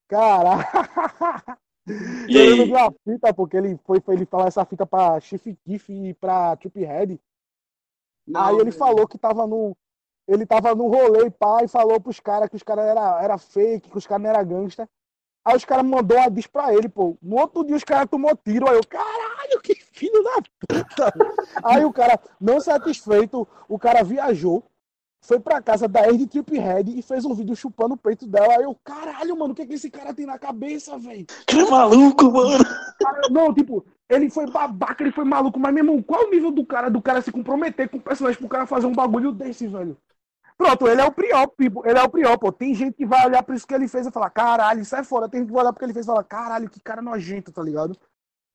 Cara. E Eu lembro aí? de uma fita, porque ele foi, foi ele falar essa fita pra Chief Keef e pra Triphead. Aí ele velho. falou que tava no. Ele tava no rolê e pá, e falou pros caras que os caras era, era fake, que os caras não eram gangsta. Aí os caras mandou uma diss pra ele, pô. No outro dia os caras tomou tiro. Aí eu, caralho, que filho da puta. Aí o cara, não satisfeito, o cara viajou foi pra casa da ex de Triphead e fez um vídeo chupando o peito dela. Aí eu, caralho, mano, o que, é que esse cara tem na cabeça, velho? Que é maluco, mano. Não, tipo, ele foi babaca, ele foi maluco, mas, meu irmão, qual o nível do cara, do cara se comprometer com o personagem pro cara fazer um bagulho desse, velho? Pronto, ele é o prior, tipo, ele é o prior. Tem gente que vai olhar por isso que ele fez e falar, caralho, isso é fora. Tem gente que vai olhar porque ele fez e falar, caralho, que cara nojento, tá ligado?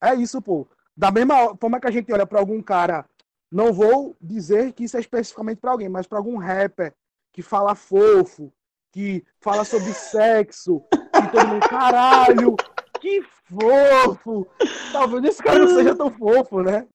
É isso, pô. Da mesma forma que a gente olha pra algum cara não vou dizer que isso é especificamente para alguém, mas para algum rapper que fala fofo, que fala sobre sexo, e todo mundo, caralho, que fofo! Talvez esse cara não seja tão fofo, né?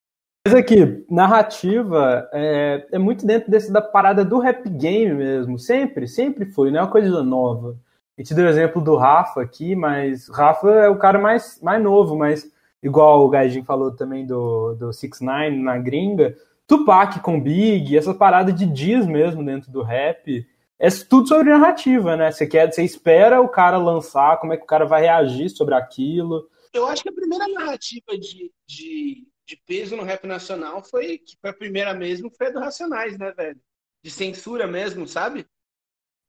Mas aqui, narrativa é, é, muito dentro desse da parada do rap game mesmo. Sempre, sempre foi, não é uma coisa nova. A gente deu o exemplo do Rafa aqui, mas Rafa é o cara mais, mais novo, mas igual o Gaijin falou também do, do 6 9 na gringa, Tupac com Big, essa parada de dias mesmo dentro do rap, é tudo sobre narrativa, né? Você quer, você espera o cara lançar, como é que o cara vai reagir sobre aquilo. Eu acho que a primeira narrativa de, de, de peso no rap nacional foi, que foi a primeira mesmo, foi a do Racionais, né, velho? De censura mesmo, sabe?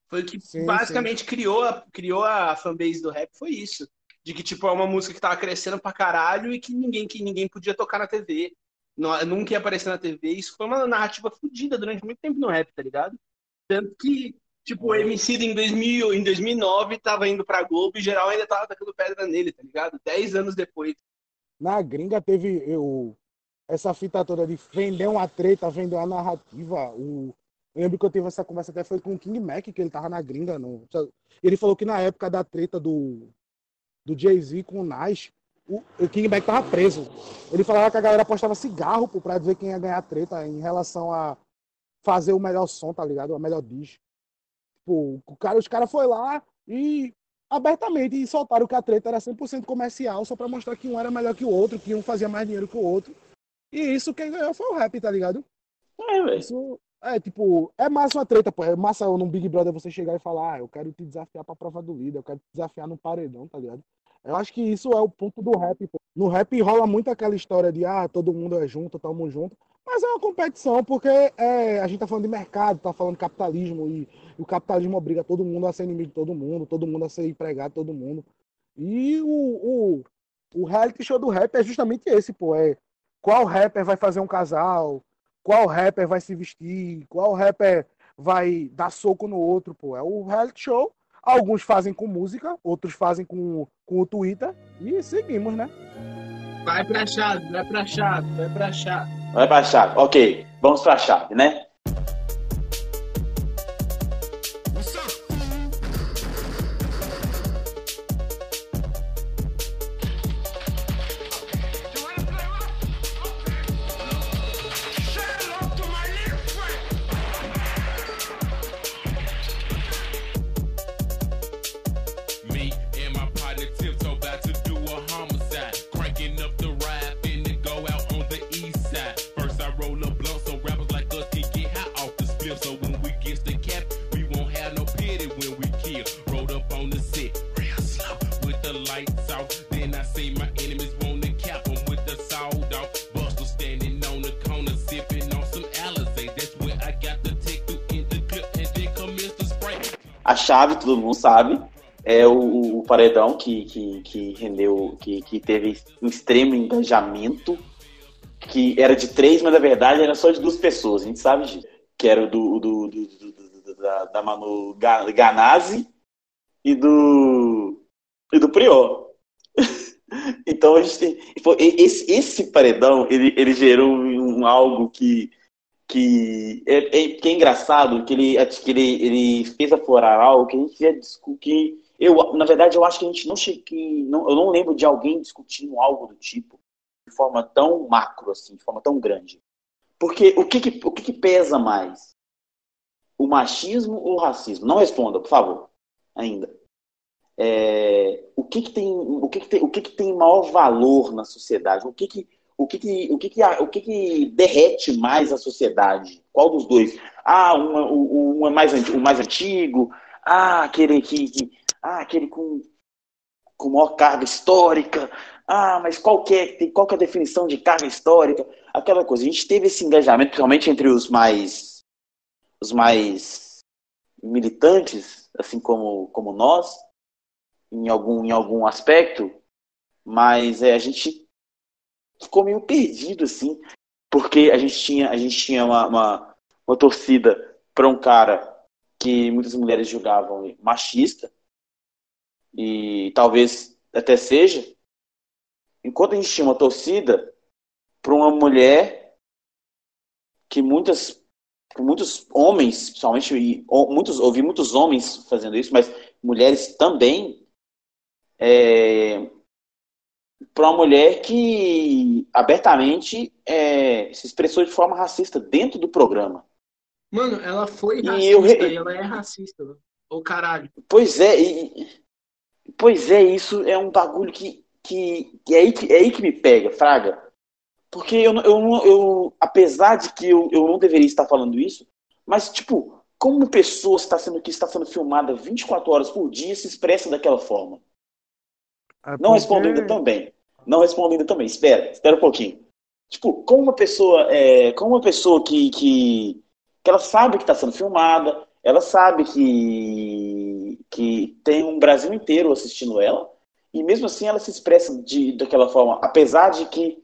Foi o que sim, basicamente sim. criou a, criou a fanbase do rap, foi isso de que, tipo, é uma música que tava crescendo pra caralho e que ninguém, que ninguém podia tocar na TV. Não, nunca ia aparecer na TV. Isso foi uma narrativa fodida durante muito tempo no rap, tá ligado? Tanto que, tipo, o MC em, 2000, em 2009 tava indo pra Globo e geral ainda tava tacando pedra nele, tá ligado? Dez anos depois. Na gringa teve eu, essa fita toda de vender uma treta, vender uma narrativa. O, eu lembro que eu tive essa conversa até foi com o King Mac, que ele tava na gringa. No, ele falou que na época da treta do, do Jay-Z com o Nas, o, o King Mac tava preso. Ele falava que a galera apostava cigarro pô, pra ver quem ia ganhar treta em relação a fazer o melhor som, tá ligado? O melhor disco. O cara, os caras foram lá e abertamente e soltaram que a treta era 100% comercial, só pra mostrar que um era melhor que o outro, que um fazia mais dinheiro que o outro. E isso quem ganhou foi o rap, tá ligado? É, velho. Isso é, tipo, é massa uma treta, pô. É massa num Big Brother você chegar e falar, ah, eu quero te desafiar pra prova do líder, eu quero te desafiar no paredão, tá ligado? Eu acho que isso é o ponto do rap, pô. No rap rola muito aquela história de, ah, todo mundo é junto, tamo junto. Mas é uma competição, porque é, a gente tá falando de mercado, tá falando de capitalismo, e, e, o capitalismo obriga todo mundo a ser inimigo de todo mundo, todo mundo a ser empregado de todo mundo. E o, o, o reality show do rap é justamente esse, pô. É qual rapper vai fazer um casal, qual rapper vai se vestir, qual rapper vai dar soco no outro, pô. É o reality show. Alguns fazem com música, outros fazem com, com o Twitter e seguimos, né? Vai pra chave, vai pra chave, vai pra chave. Vai pra chave, ok. Vamos pra chave, né? Chave, todo mundo sabe, é o, o paredão que, que, que rendeu, que, que teve um extremo engajamento, que era de três, mas na verdade era só de duas pessoas, a gente sabe disso. Que era do, do, do, do da, da Manu Ganazzi e do, e do Prior. então a gente tem, esse, esse paredão ele, ele gerou um, algo que que é, é, que é engraçado que ele, que ele, ele fez aflorar algo que a gente ia discutir. Eu, na verdade, eu acho que a gente não cheguei. Não, eu não lembro de alguém discutindo algo do tipo de forma tão macro, assim, de forma tão grande. Porque o que, que o que, que pesa mais? O machismo ou o racismo? Não responda, por favor, ainda. É, o que, que tem o que, que tem o que, que tem maior valor na sociedade? O que, que o que que, o que, que, o que, que derrete mais a sociedade? Qual dos dois? Ah, uma, um, é mais, o mais antigo, ah, aquele que, que ah, aquele com, com maior carga histórica, ah, mas qual que, é, qual que é a definição de carga histórica? Aquela coisa. A gente teve esse engajamento, principalmente entre os mais os mais militantes, assim como, como nós, em algum, em algum aspecto, mas é, a gente ficou meio perdido, assim, porque a gente tinha, a gente tinha uma, uma, uma torcida para um cara que muitas mulheres julgavam machista, e talvez até seja, enquanto a gente tinha uma torcida para uma mulher que muitas muitos homens, principalmente muitos ouvi muitos homens fazendo isso, mas mulheres também é, para uma mulher que abertamente é, se expressou de forma racista dentro do programa. Mano, ela foi racista e, eu... e ela é racista? Ô caralho. Pois é, e, pois é, isso é um bagulho que, que, que, é, aí, que é aí que me pega, Fraga. Porque eu, eu, eu apesar de que eu, eu não deveria estar falando isso, mas, tipo, como uma pessoa está sendo que está sendo filmada 24 horas por dia se expressa daquela forma? É porque... Não respondo ainda também. Não respondo ainda também. Espera, espera um pouquinho. Tipo, como uma pessoa, é, como uma pessoa que, que, que ela sabe que está sendo filmada, ela sabe que, que tem um Brasil inteiro assistindo ela, e mesmo assim ela se expressa de, daquela forma, apesar de que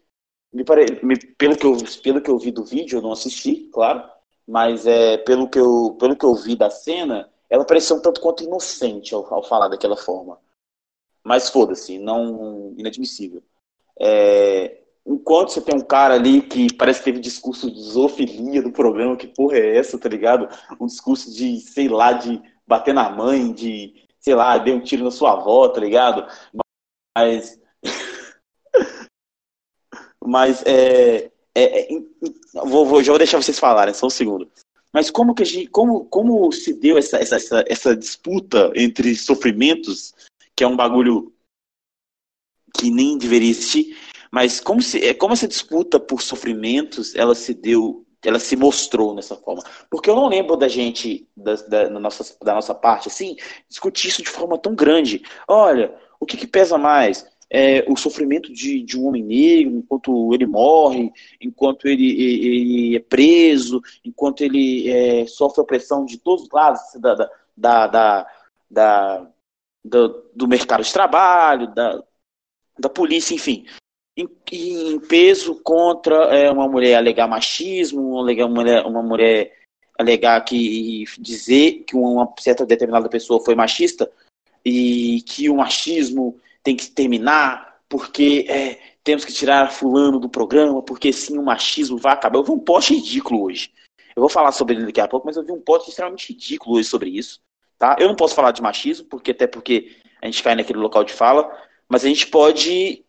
me pare... me, pelo, que eu, pelo que eu vi do vídeo, eu não assisti, claro, mas é, pelo, que eu, pelo que eu vi da cena, ela pareceu um tanto quanto inocente ao, ao falar daquela forma. Mas foda-se, não inadmissível. É, enquanto você tem um cara ali que parece que teve discurso de zoofilia do programa, que porra é essa, tá ligado? Um discurso de, sei lá, de bater na mãe, de, sei lá, deu um tiro na sua avó, tá ligado? Mas mas é, é, é vou, vou, já vou deixar vocês falarem, só um segundo. Mas como que a gente, como, como se deu essa, essa, essa disputa entre sofrimentos, que é um bagulho que nem deveria existir, mas como, se, é, como essa disputa por sofrimentos, ela se deu, ela se mostrou nessa forma. Porque eu não lembro da gente, da, da, nossa, da nossa parte, assim, discutir isso de forma tão grande. Olha, o que, que pesa mais? é, o sofrimento de, de um homem negro, enquanto ele morre, enquanto ele, ele é preso, enquanto ele é, sofre opressão de todos os lados da, da, da, da do, do, mercado de trabalho, da, da polícia, enfim. Em, em peso contra é, uma mulher alegar machismo, uma, mulher, uma mulher alegar que dizer que uma certa determinada pessoa foi machista e que o machismo tem que terminar, porque é, temos que tirar fulano do programa, porque sim o machismo vai acabar. Eu vi um post ridículo hoje. Eu vou falar sobre ele daqui a pouco, mas eu vi um post extremamente ridículo hoje sobre isso. Tá? Eu não posso falar de machismo, porque até porque a gente cai naquele local de fala, mas a gente pode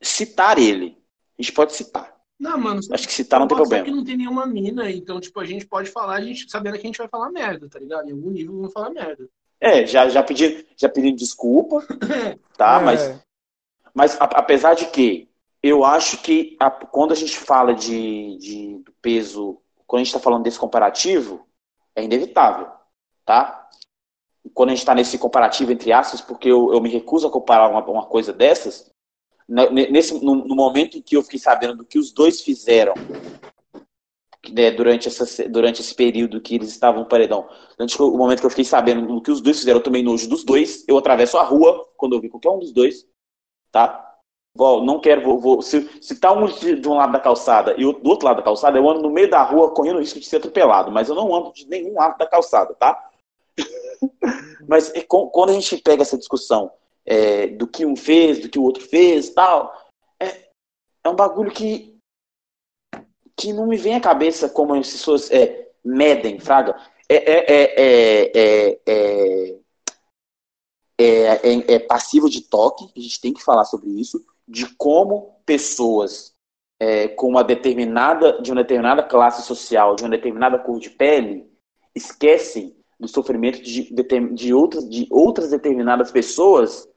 citar ele. A gente pode citar. Não, mano. Acho que citar não tem problema. que não tem nenhuma mina, então, tipo, a gente pode falar, a gente sabendo que a gente vai falar merda, tá ligado? Em algum nível vamos falar merda. É, já, já pediram já pedi desculpa, tá? É. Mas, mas a, apesar de que eu acho que a, quando a gente fala de, de peso, quando a gente está falando desse comparativo, é inevitável, tá? Quando a gente está nesse comparativo entre aspas, porque eu, eu me recuso a comparar uma, uma coisa dessas, nesse, no, no momento em que eu fiquei sabendo do que os dois fizeram né, durante, essa, durante esse período que eles estavam no paredão. Durante o momento que eu fiquei sabendo do que os dois fizeram, eu tomei nojo dos dois. Eu atravesso a rua quando eu vi qualquer um dos dois, tá? Bom, não quero, vou, vou se, se tá um de um lado da calçada e o do outro lado da calçada, eu ando no meio da rua correndo risco de ser atropelado, mas eu não ando de nenhum lado da calçada, tá? mas é, quando a gente pega essa discussão é, do que um fez, do que o outro fez, tal, é, é um bagulho que que não me vem à cabeça como as pessoas é, medem, Fraga. É, é, é, é, passivo de toque, a gente tem que falar sobre isso, de como pessoas com uma determinada, de uma determinada classe social, de uma determinada cor de pele, esquecem do sofrimento de, de, outras, de outras determinadas pessoas,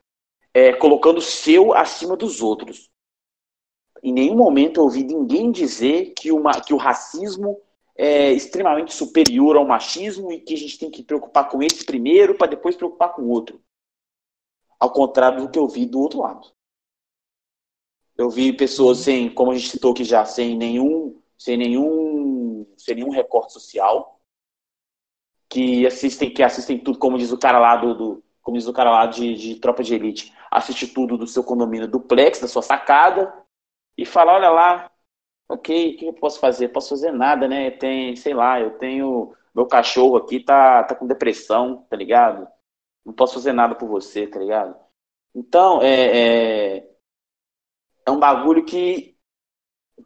colocando o seu acima dos outros em nenhum momento eu ouvi ninguém dizer que, uma, que o racismo é extremamente superior ao machismo e que a gente tem que preocupar com esse primeiro para depois preocupar com o outro. Ao contrário do que eu vi do outro lado. Eu vi pessoas sem, como a gente citou aqui já, sem nenhum, sem nenhum, sem nenhum recorte social, que assistem, que assistem tudo, como diz o cara lá do, do como diz o cara lá de, de Tropa de Elite, assiste tudo do seu condomínio duplex, da sua sacada, e fala, olha lá, ok, o que eu posso fazer? Posso fazer nada, né? Tem, sei lá, eu tenho. Meu cachorro aqui tá, tá com depressão, tá ligado? Não posso fazer nada por você, tá ligado? Então, é, é, é um bagulho que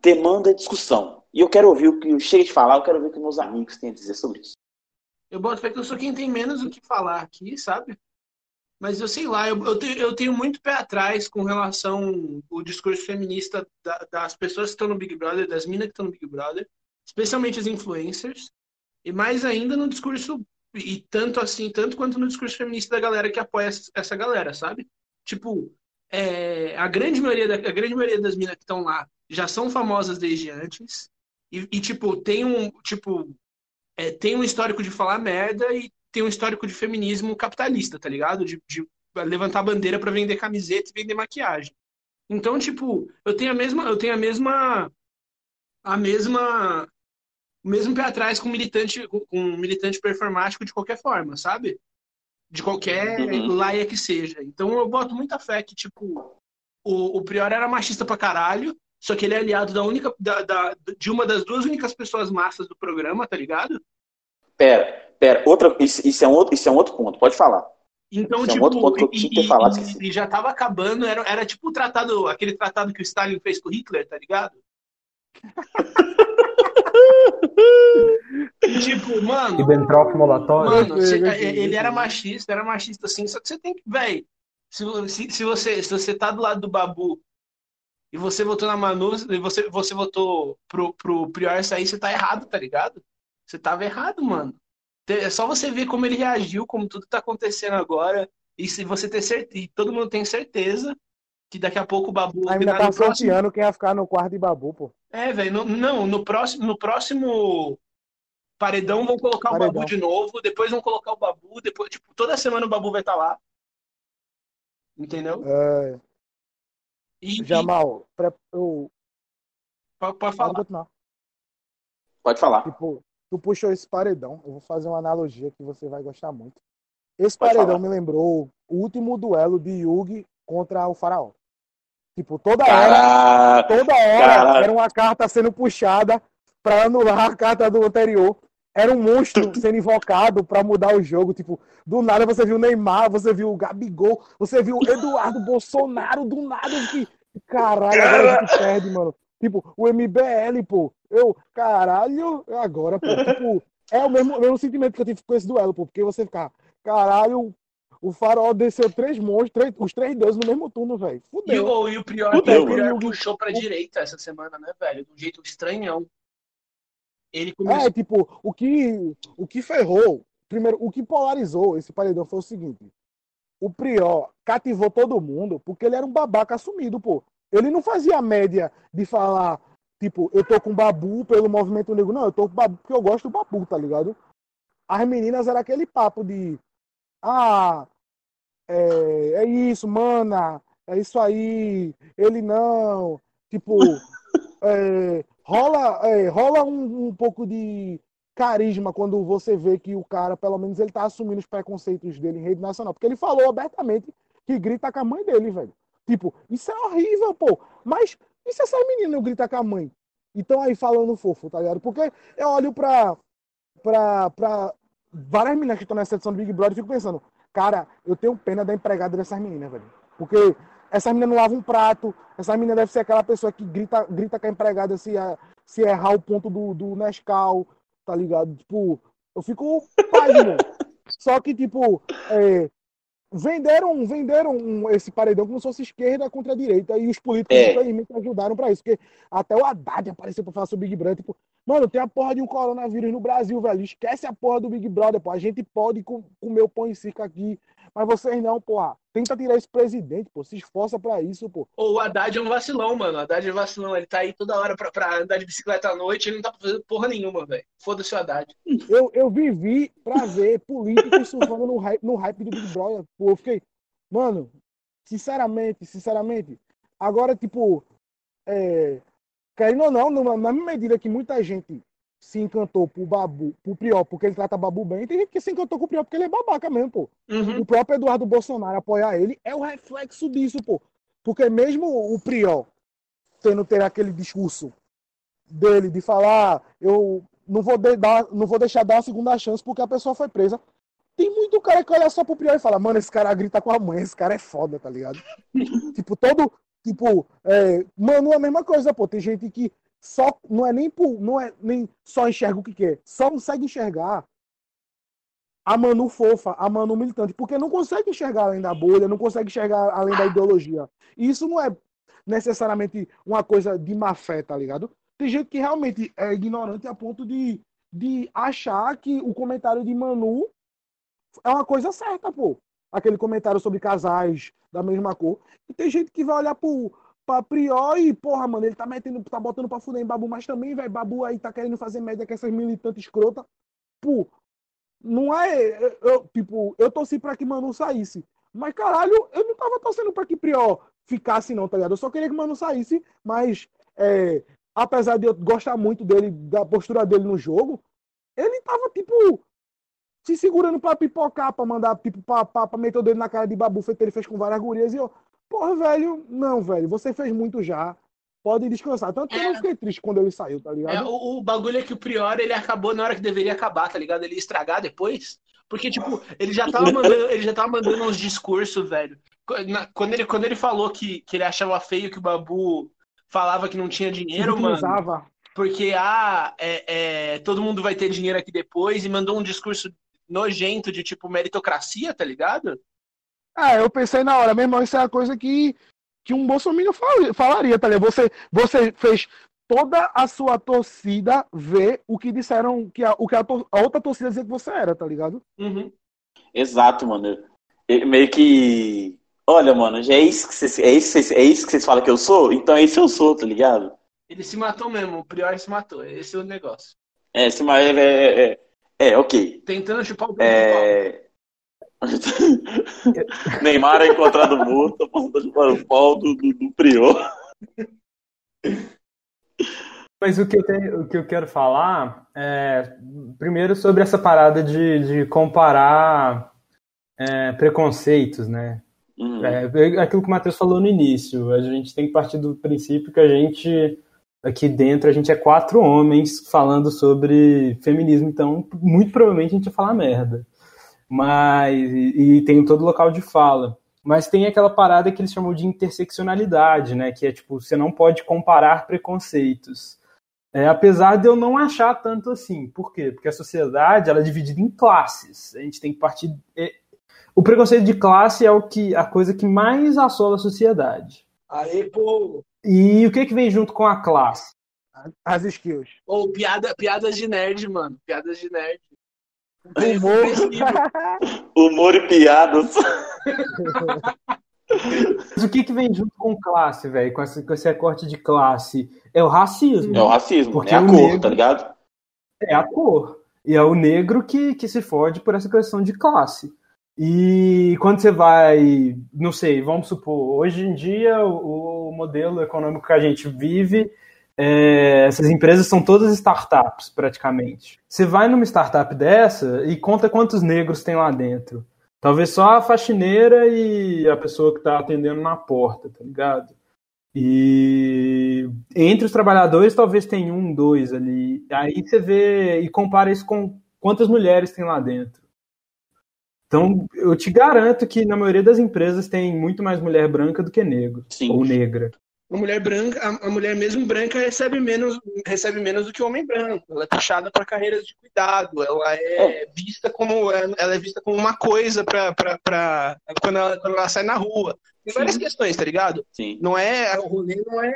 demanda discussão. E eu quero ouvir o que chega de falar, eu quero ouvir o que meus amigos têm a dizer sobre isso. Eu boto fé que eu sou quem tem menos o que falar aqui, sabe? Mas eu sei lá, eu, eu, tenho, eu tenho muito pé atrás com relação ao discurso feminista da, das pessoas que estão no Big Brother, das minas que estão no Big Brother, especialmente as influencers, e mais ainda no discurso, e tanto assim, tanto quanto no discurso feminista da galera que apoia essa galera, sabe? Tipo, é, a, grande maioria da, a grande maioria das minas que estão lá já são famosas desde antes, e, e tipo, tem um, tipo, é, tem um histórico de falar merda e tem um histórico de feminismo capitalista, tá ligado? De, de levantar bandeira para vender camiseta e vender maquiagem. Então, tipo, eu tenho a mesma, eu tenho a mesma, a mesma, o mesmo pé atrás com militante, com um militante performático de qualquer forma, sabe? De qualquer uhum. laia que seja. Então, eu boto muita fé que, tipo, o, o Prior era machista pra caralho, só que ele é aliado da única, da, da, de uma das duas únicas pessoas massas do programa, tá ligado? Pera, pera, outra, isso, isso, é um outro, isso é um outro ponto, pode falar. Então, tipo, é um tipo, outro ponto que eu tinha que ter falado, e, e já tava acabando, era, era tipo o tratado, aquele tratado que o Stalin fez com o Hitler, tá ligado? tipo, mano. Ribbentrop Molotov. Mano, você, ele era machista, era machista assim, só que você tem que, velho, se, se, se, você, se você tá do lado do Babu e você votou na Manu, e você, você votou pro, pro Prior sair, você tá errado, tá ligado? Você tava errado, mano. É só você ver como ele reagiu, como tudo tá acontecendo agora. E se você ter certeza, todo mundo tem certeza que daqui a pouco o Babu. Ainda tá sorteando quem ia ficar no quarto de Babu, pô. É, velho. Não, no próximo, no próximo paredão vão colocar paredão. o Babu de novo, depois vão colocar o Babu, depois, tipo, toda semana o Babu vai estar tá lá. Entendeu? É. E, Jamal. Pra, eu... pode, pode falar. Pode falar. Tipo, tu puxou esse paredão. Eu vou fazer uma analogia que você vai gostar muito. Esse pode paredão falar. me lembrou o último duelo de Yugi contra o Faraó. Tipo, toda hora, toda hora era uma carta sendo puxada para anular a carta do anterior. Era um monstro sendo invocado para mudar o jogo. Tipo, do nada você viu o Neymar, você viu o Gabigol, você viu o Eduardo Bolsonaro, do nada que. Caralho, agora a gente perde, mano. Tipo, o MBL, pô. Eu, caralho, agora, pô. Tipo, é o mesmo, mesmo sentimento que eu tive com esse duelo, pô. Porque você ficar, caralho, o farol desceu três monstros, três, os três deuses no mesmo turno, velho. Fudeu. E o, e o Prior, Fudeu, o Prior puxou pra o... direita essa semana, né, velho? De um jeito estranhão. Ele começou... É, tipo, o que, o que ferrou, primeiro, o que polarizou esse paredão foi o seguinte. O Prior cativou todo mundo porque ele era um babaca assumido, pô. Ele não fazia a média de falar, tipo, eu tô com babu pelo movimento negro. Não, eu tô com babu porque eu gosto do babu, tá ligado? As meninas era aquele papo de ah, é, é isso, mana, é isso aí, ele não, tipo, é, rola, é, rola um, um, pouco de carisma quando você vê que o cara, pelo menos, ele tá assumindo os preconceitos dele em rede nacional, porque ele falou abertamente que grita com a mãe dele, velho. Tipo, isso é horrível, pô, mas e se essa menina grita com a mãe? Então aí falando fofo, tá ligado? Porque eu olho pra, pra, pra várias meninas que estão nessa edição do Big Brother e fico pensando, Cara, eu tenho pena da empregada dessas meninas, velho. Porque essa menina não lava um prato, essa menina deve ser aquela pessoa que grita, grita com a empregada se, se errar o ponto do, do Nescau, tá ligado? Tipo, eu fico página. Só que, tipo, é, venderam, venderam esse paredão como se fosse esquerda contra a direita. E os políticos, é. infelizmente, ajudaram para isso. Porque até o Haddad apareceu para falar sobre o Big Brother. Tipo, mano, tem a porra de um coronavírus no Brasil, velho. Esquece a porra do Big Brother, pô. A gente pode comer o pão em circo aqui. Mas vocês não, porra. Tenta tirar esse presidente, pô. Se esforça pra isso, pô. O Haddad é um vacilão, mano. O Haddad é vacilão. Ele tá aí toda hora pra, pra andar de bicicleta à noite. Ele não tá fazendo porra nenhuma, velho. Foda-se o Haddad. Eu, eu vivi pra ver políticos surfando no hype, no hype do Big Brother. Pô, eu fiquei, mano, sinceramente, sinceramente. Agora, tipo, é, querendo ou não, na mesma medida que muita gente se encantou pro Babu, pro Priol, porque ele trata Babu bem, tem gente que se encantou com o Priol porque ele é babaca mesmo, pô. Uhum. O próprio Eduardo Bolsonaro apoiar ele é o reflexo disso, pô. Porque mesmo o Priol tendo ter aquele discurso dele de falar, eu não vou, de- dar, não vou deixar dar uma segunda chance porque a pessoa foi presa. Tem muito cara que olha só pro Priol e fala, mano, esse cara grita com a mãe, esse cara é foda, tá ligado? tipo, todo. Tipo, é, mano, é a mesma coisa, pô. Tem gente que só não é nem por, não é nem só enxerga o que quer, só consegue enxergar a Manu fofa, a Manu militante, porque não consegue enxergar além da bolha, não consegue enxergar além da ideologia. E isso não é necessariamente uma coisa de má fé, tá ligado? Tem gente que realmente é ignorante a ponto de, de achar que o comentário de Manu é uma coisa certa, pô. Aquele comentário sobre casais da mesma cor. E tem gente que vai olhar pro, pra Prior e, porra, mano, ele tá metendo, tá botando pra fuder em Babu, mas também, velho, Babu aí tá querendo fazer média com essas militantes escrotas. Pô, não é. eu- Eu, tipo, eu torci pra que Manu saísse. Mas, caralho, eu não tava torcendo pra que Prior ficasse, não, tá ligado? Eu só queria que Manu saísse, mas é, apesar de eu gostar muito dele, da postura dele no jogo, ele tava, tipo, se segurando pra pipocar, pra mandar, tipo, pra, pra, pra meter o dedo na cara de Babu, feito ele fez com várias gurias, e eu, porra, velho, não, velho, você fez muito já. Pode descansar. Tanto que eu não fiquei triste quando ele saiu, tá ligado? É, o, o bagulho é que o Prior ele acabou na hora que deveria acabar, tá ligado? Ele ia estragar depois. Porque, tipo, ele já tava mandando, ele já tava mandando uns discursos, velho. Quando ele, quando ele falou que, que ele achava feio que o Babu falava que não tinha dinheiro, Tipo, mano. Porque, ah, é, é, todo mundo vai ter dinheiro aqui depois, e mandou um discurso nojento de, tipo, meritocracia, tá ligado? Ah, eu pensei na hora, meu irmão, isso é a coisa que, que um bolsominion fal- falaria, tá ligado? Você, você fez toda a sua torcida ver o que disseram, que a, o que a, a outra torcida dizia que você era, tá ligado? Uhum. Exato, mano. Eu- meio que. Olha, mano, já é isso que vocês, é isso, que vocês- é isso que vocês falam que eu sou? Então é isso que eu sou, tá ligado? Ele se matou mesmo, o Prior se matou. Esse é o negócio. É, esse mas é, é, é, é, ok. Tentando chupar o dedo do pau. É... Neymar é encontrado morto, apontando para o pau do, do, do Prior. Mas o que, eu tenho- o que eu quero falar é, primeiro, sobre essa parada de, de comparar é, preconceitos, né? Hum, É, aquilo que o Matheus falou no início, a gente tem que partir do princípio que a gente, aqui dentro, a gente é quatro homens falando sobre feminismo, então muito provavelmente a gente vai falar merda. Mas, e, e tem todo local de fala. Mas tem aquela parada que eles chamam de interseccionalidade, né? Que é tipo, você não pode comparar preconceitos. É, apesar de eu não achar tanto assim. Por quê? Porque a sociedade ela é dividida em classes. A gente tem que partir. é, o preconceito de classe é o que a coisa que mais assola a sociedade. Aê, pô! E o que que vem junto com a classe? As skills. Ô, piada, piadas de nerd, mano. Piadas de nerd. Humor. Humor e piadas. Mas o que que vem junto com classe, velho? Com, esse- com esse recorte de classe? É o racismo. É o racismo, Porque é a cor, negro- tá ligado? É a cor. E é o negro que, que se fode por essa questão de classe. E quando você vai, não sei, vamos supor, hoje em dia o, o modelo econômico que a gente vive, é, essas empresas são todas startups, praticamente. Você vai numa startup dessa e conta quantos negros tem lá dentro. Talvez só a faxineira e a pessoa que está atendendo na porta, tá ligado? E entre os trabalhadores talvez tenha um, dois ali. Aí você vê e compara isso com quantas mulheres tem lá dentro. Então, eu te garanto que na maioria das empresas tem muito mais mulher branca do que negro Sim. ou negra. A mulher branca, a, a mulher mesmo branca recebe menos, recebe menos do que o homem branco. Ela é taxada para carreiras de cuidado. Ela é vista como ela é vista como uma coisa para quando ela, quando ela sai na rua. Tem várias Sim. questões, tá ligado? Sim. Não é o rolê não é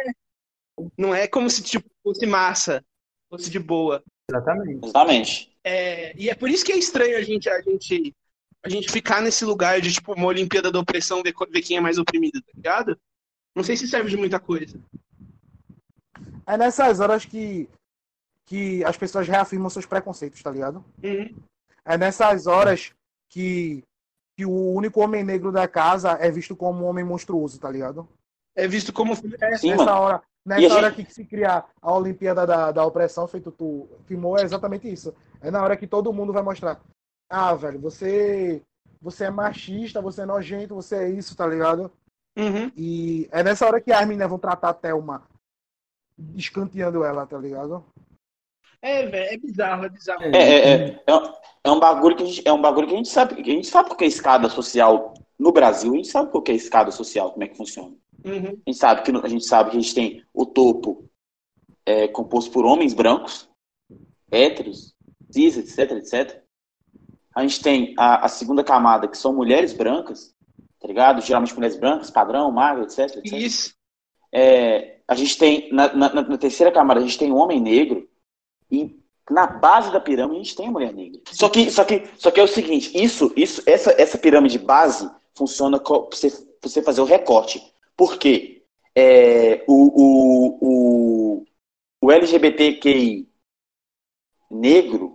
não é como se tipo fosse massa, fosse de boa. Exatamente. Exatamente. É, e é por isso que é estranho a gente a gente a gente ficar nesse lugar de tipo uma Olimpíada da opressão ver, ver quem é mais oprimido, tá ligado? Não sei se serve de muita coisa. É nessas horas que, que as pessoas reafirmam seus preconceitos, tá ligado? Uhum. É nessas horas que, que o único homem negro da casa é visto como um homem monstruoso, tá ligado? É visto como é, Sim, Nessa mano. hora, Nessa hora gente... que se criar a Olimpíada da, da Opressão, feito tu filmou, é exatamente isso. É na hora que todo mundo vai mostrar. Ah, velho, você você é machista, você é nojento, você é isso, tá ligado? Uhum. E é nessa hora que as meninas vão tratar a Thelma escanteando ela, tá ligado? É, velho, é bizarro, é bizarro. É, é, é, é, um bagulho que a gente, é um bagulho que a gente sabe, que a gente sabe porque é escada social no Brasil, a gente sabe porque é escada social, como é que funciona. Uhum. A gente sabe que a gente sabe que a gente tem o topo é, composto por homens brancos, héteros, cis, etc, etc. A gente tem a, a segunda camada, que são mulheres brancas, tá ligado? Geralmente mulheres brancas, padrão, magro, etc, etc. Isso. É, a gente tem, na, na, na, terceira camada, a gente tem o homem negro, e na base da pirâmide a gente tem a mulher negra. Só que, só que, só que é o seguinte, isso, isso, essa, essa pirâmide base funciona para você, você fazer o recorte. Por quê? É, o, o, o, o LGBTQI negro,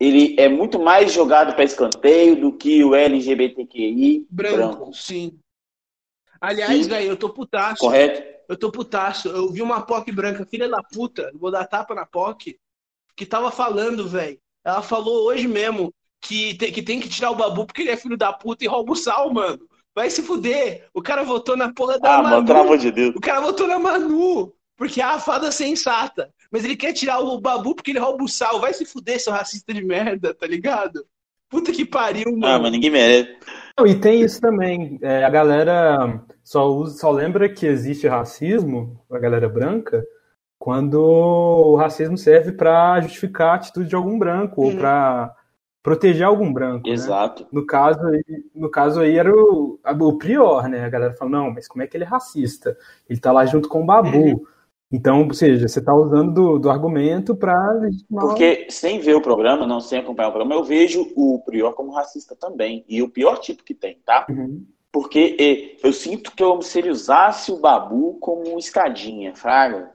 ele é muito mais jogado para escanteio do que o LGBTQI branco. branco. Sim. Aliás, velho, eu tô putaço. Correto? Eu tô putaço. Eu vi uma POC branca, filha da puta, vou dar tapa na POC, que tava falando, velho. Ela falou hoje mesmo que tem, que tem que tirar o babu porque ele é filho da puta e rouba o sal, mano. Vai se fuder. O cara votou na porra da ah, Manu. Mano, pelo amor de Deus. O cara votou na Manu. Porque é a fada sensata. Mas ele quer tirar o babu porque ele rouba o sal. Vai se fuder, seu racista de merda, tá ligado? Puta que pariu, mano. Ah, mas ninguém merece. e tem isso também. É, a galera só, usa, só lembra que existe racismo, a galera branca, quando o racismo serve para justificar a atitude de algum branco uhum. ou para proteger algum branco. Né? Exato. Né? No, caso aí, no caso aí era o, o Prior, né? A galera fala, não, mas como é que ele é racista? Ele tá lá junto com o Babu. Então, ou seja, você está usando do, do argumento para. Porque sem ver o programa, não sem acompanhar o programa, eu vejo o Prior como racista também. E o pior tipo que tem, tá? Uhum. Porque eu sinto que eu, se ele usasse o Babu como escadinha, fraga,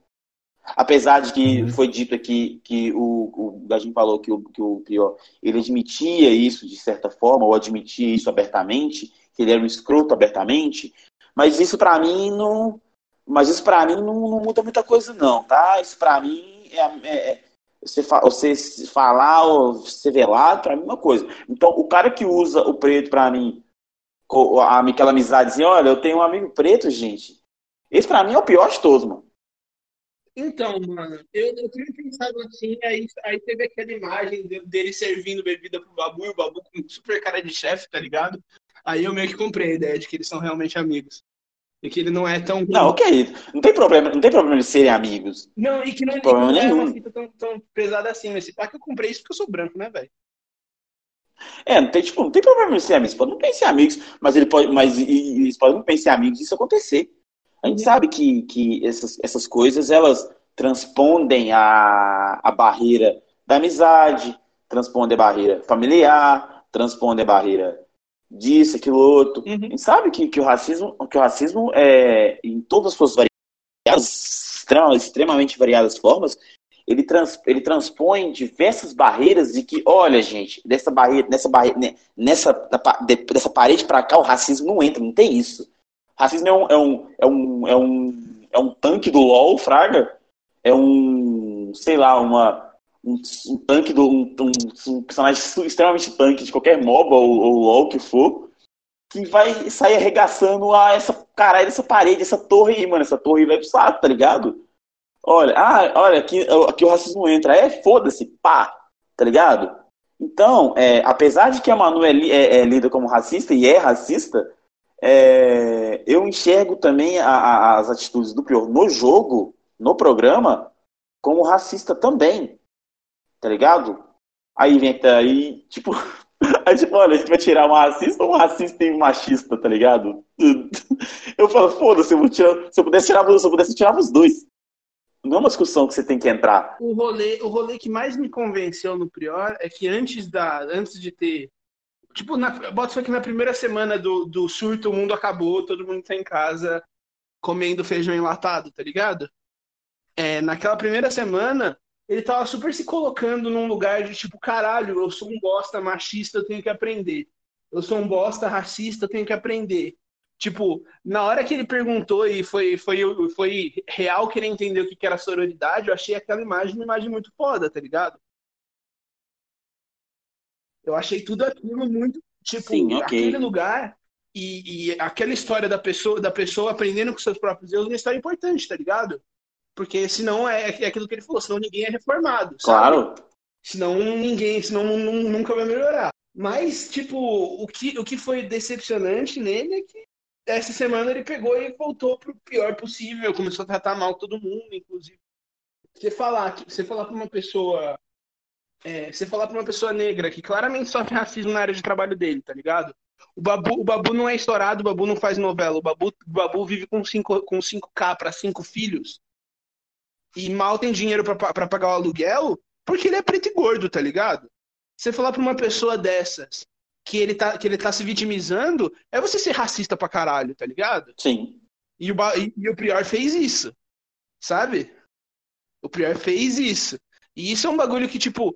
Apesar de que uhum. foi dito aqui que o, o Gajin falou que o, que o Prior ele admitia isso de certa forma, ou admitia isso abertamente, que ele era um escroto abertamente, mas isso para mim não. Mas isso para mim não, não, muda muita coisa, não, tá? Isso para mim é, é, é você, fa você falar ou ser velado, para mim é uma coisa. Então, o cara que usa o preto para mim, aquela amizade, assim, olha, eu tenho um amigo preto, gente. Esse para mim é o pior de todos, mano. Então, mano, eu, eu tinha pensado assim, aí, aí teve aquela imagem dele servindo bebida pro Babu e o Babu com super cara de chefe, tá ligado? Aí eu meio que comprei a ideia de que eles são realmente amigos. E que ele não é tão. Não, ok. Não tem problema, não tem problema eles serem amigos. Não, e que não, não é uma fita tão, tão pesada assim. Mas pá que eu comprei isso porque eu sou branco, né, velho? É, não tem, tipo, não tem problema eles serem amigos. Podem não pensar amigos, mas ele pode. Mas eles podem não pensar amigos isso acontecer. A gente sabe que, que essas, essas coisas elas transpondem a, a barreira da amizade, transpondem a barreira familiar, transpondem a barreira disso, aquilo outro. Uhum. A gente sabe que, que, o racismo, que o racismo é, em todas as suas variadas, extremamente variadas formas, ele, trans, ele transpõe diversas barreiras e que, olha, gente, dessa barreira, nessa barreira, nessa dessa parede para cá, o racismo não entra, não tem isso. Racismo é um, é um, é um, é um, é um tanque do LoL, Fraga. É um, sei lá, uma, um, um tanque do. Um, um, personagem extremamente tanque de qualquer MOBA ou, ou LOL que for. Que vai sair arregaçando a essa caralho, essa parede, essa torre aí, mano. Essa torre vai pro saco, tá ligado? Olha, ah, olha, aqui, aqui o racismo entra. É, foda-se, pá, tá ligado? Então, é, apesar de que a Manu é, é, é lida como racista e é racista, é, eu enxergo também a, a, as atitudes do Prior no jogo, no programa, como racista também. Tá ligado? Aí vem aí, tipo. Aí, tipo, olha, a gente vai tirar um racista um racista e um machista, tá ligado? Eu falo, foda-se, eu se eu pudesse tirar, se eu pudesse tirar os dois. Não é uma discussão que você tem que entrar. O rolê, o rolê que mais me convenceu no Prior é que antes, da, antes de ter Tipo, na, bota que na primeira semana do, do surto o mundo acabou, todo mundo tá em casa comendo feijão enlatado, tá ligado? É, naquela primeira semana, ele tava super se colocando num lugar de tipo, caralho, eu sou um bosta machista, eu tenho que aprender. Eu sou um bosta racista, eu tenho que aprender. Tipo, na hora que ele perguntou e foi, foi, foi real querer entender o que era sororidade, eu achei aquela imagem uma imagem muito foda, tá ligado? Eu achei tudo aquilo muito, tipo, Sim, okay. aquele lugar e, e, aquela história da pessoa, da pessoa aprendendo com seus próprios erros é uma história importante, tá ligado? Porque senão é, é aquilo que ele falou, senão ninguém é reformado. Claro. Sabe? Senão ninguém, senão nunca vai melhorar. Mas, tipo, o que, o que foi decepcionante nele é que essa semana ele pegou e voltou pro pior possível, começou a tratar mal todo mundo, inclusive. Você falar, você falar para uma pessoa, é, você falar para uma pessoa negra que claramente sofre racismo na área de trabalho dele, tá ligado? O Babu, o Babu não é estourado, o Babu não faz novela, o Babu, o Babu vive com 5 com 5k para cinco filhos e mal tem dinheiro para pagar o aluguel porque ele é preto e gordo, tá ligado? Você falar para uma pessoa dessas que ele, tá, que ele tá se vitimizando, é você ser racista pra caralho, tá ligado? Sim. E o, e, e o Prior fez isso, sabe? O Prior fez isso. E isso é um bagulho que, tipo,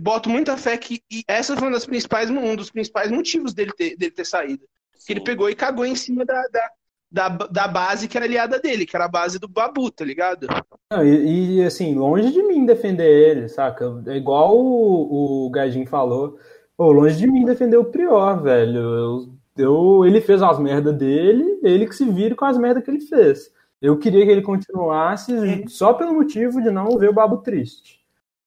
boto muita fé que e essa foi uma das principais, um dos principais motivos dele ter, dele ter saído. Sim. Que ele pegou e cagou em cima da, da, da, da base que era aliada dele, que era a base do Babu, tá ligado? Não, e, e, assim, longe de mim defender ele, saca? É igual o, o Gajin falou. Pô, longe de mim defender o Prior, velho. Eu, eu, ele fez as merdas dele, ele que se vira com as merdas que ele fez. Eu queria que ele continuasse só pelo motivo de não ver o Babu triste.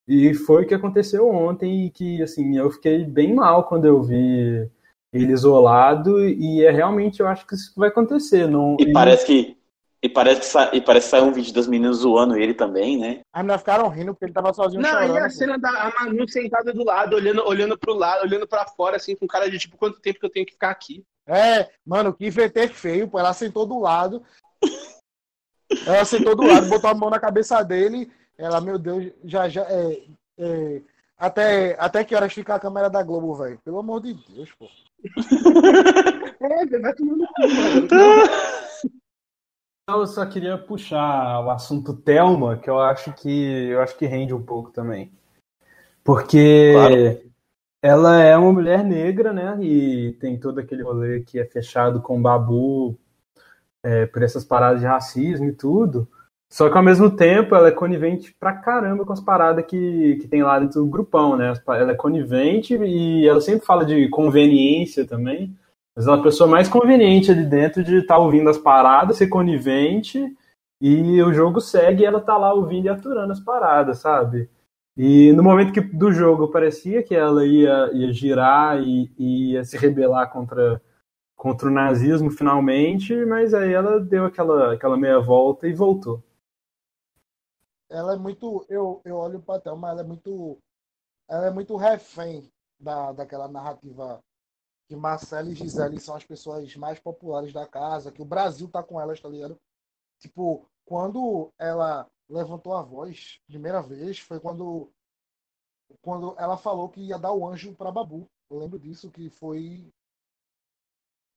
E foi o que aconteceu ontem, e que assim, eu fiquei bem mal quando eu vi ele isolado e é realmente eu acho que isso vai acontecer. Não, e, e... parece que e parece que, sa... e parece que saiu um vídeo das meninas zoando ele também, né? As meninas ficaram rindo porque ele tava sozinho Não, chorando. e a cena da a Manu sentada do lado, olhando, olhando pro lado, olhando pra fora, assim, com cara de tipo, quanto tempo que eu tenho que ficar aqui? É, mano, que VT feio, pô. Ela sentou do lado. ela sentou do lado, botou a mão na cabeça dele. Ela, meu Deus, já, já. É, é, até, até que horas fica a câmera da Globo, velho? Pelo amor de Deus, pô. é, vai tomando cu, Eu só queria puxar o assunto Thelma, que eu acho que eu acho que rende um pouco também. Porque claro. ela é uma mulher negra, né? E tem todo aquele rolê que é fechado com babu é, por essas paradas de racismo e tudo. Só que ao mesmo tempo ela é conivente pra caramba com as paradas que, que tem lá dentro do grupão, né? Ela é conivente e ela sempre fala de conveniência também. Mas ela é a pessoa mais conveniente ali dentro de estar tá ouvindo as paradas, ser conivente, e o jogo segue e ela tá lá ouvindo e aturando as paradas, sabe? E no momento que do jogo parecia que ela ia, ia girar e, e ia se rebelar contra, contra o nazismo finalmente, mas aí ela deu aquela, aquela meia volta e voltou ela é muito. Eu, eu olho para Thelma, ela é muito. Ela é muito refém da, daquela narrativa que Marcela e Gisele são as pessoas mais populares da casa, que o Brasil tá com elas, tá ligado? Tipo, quando ela levantou a voz, primeira vez, foi quando quando ela falou que ia dar o anjo para Babu. Eu lembro disso, que foi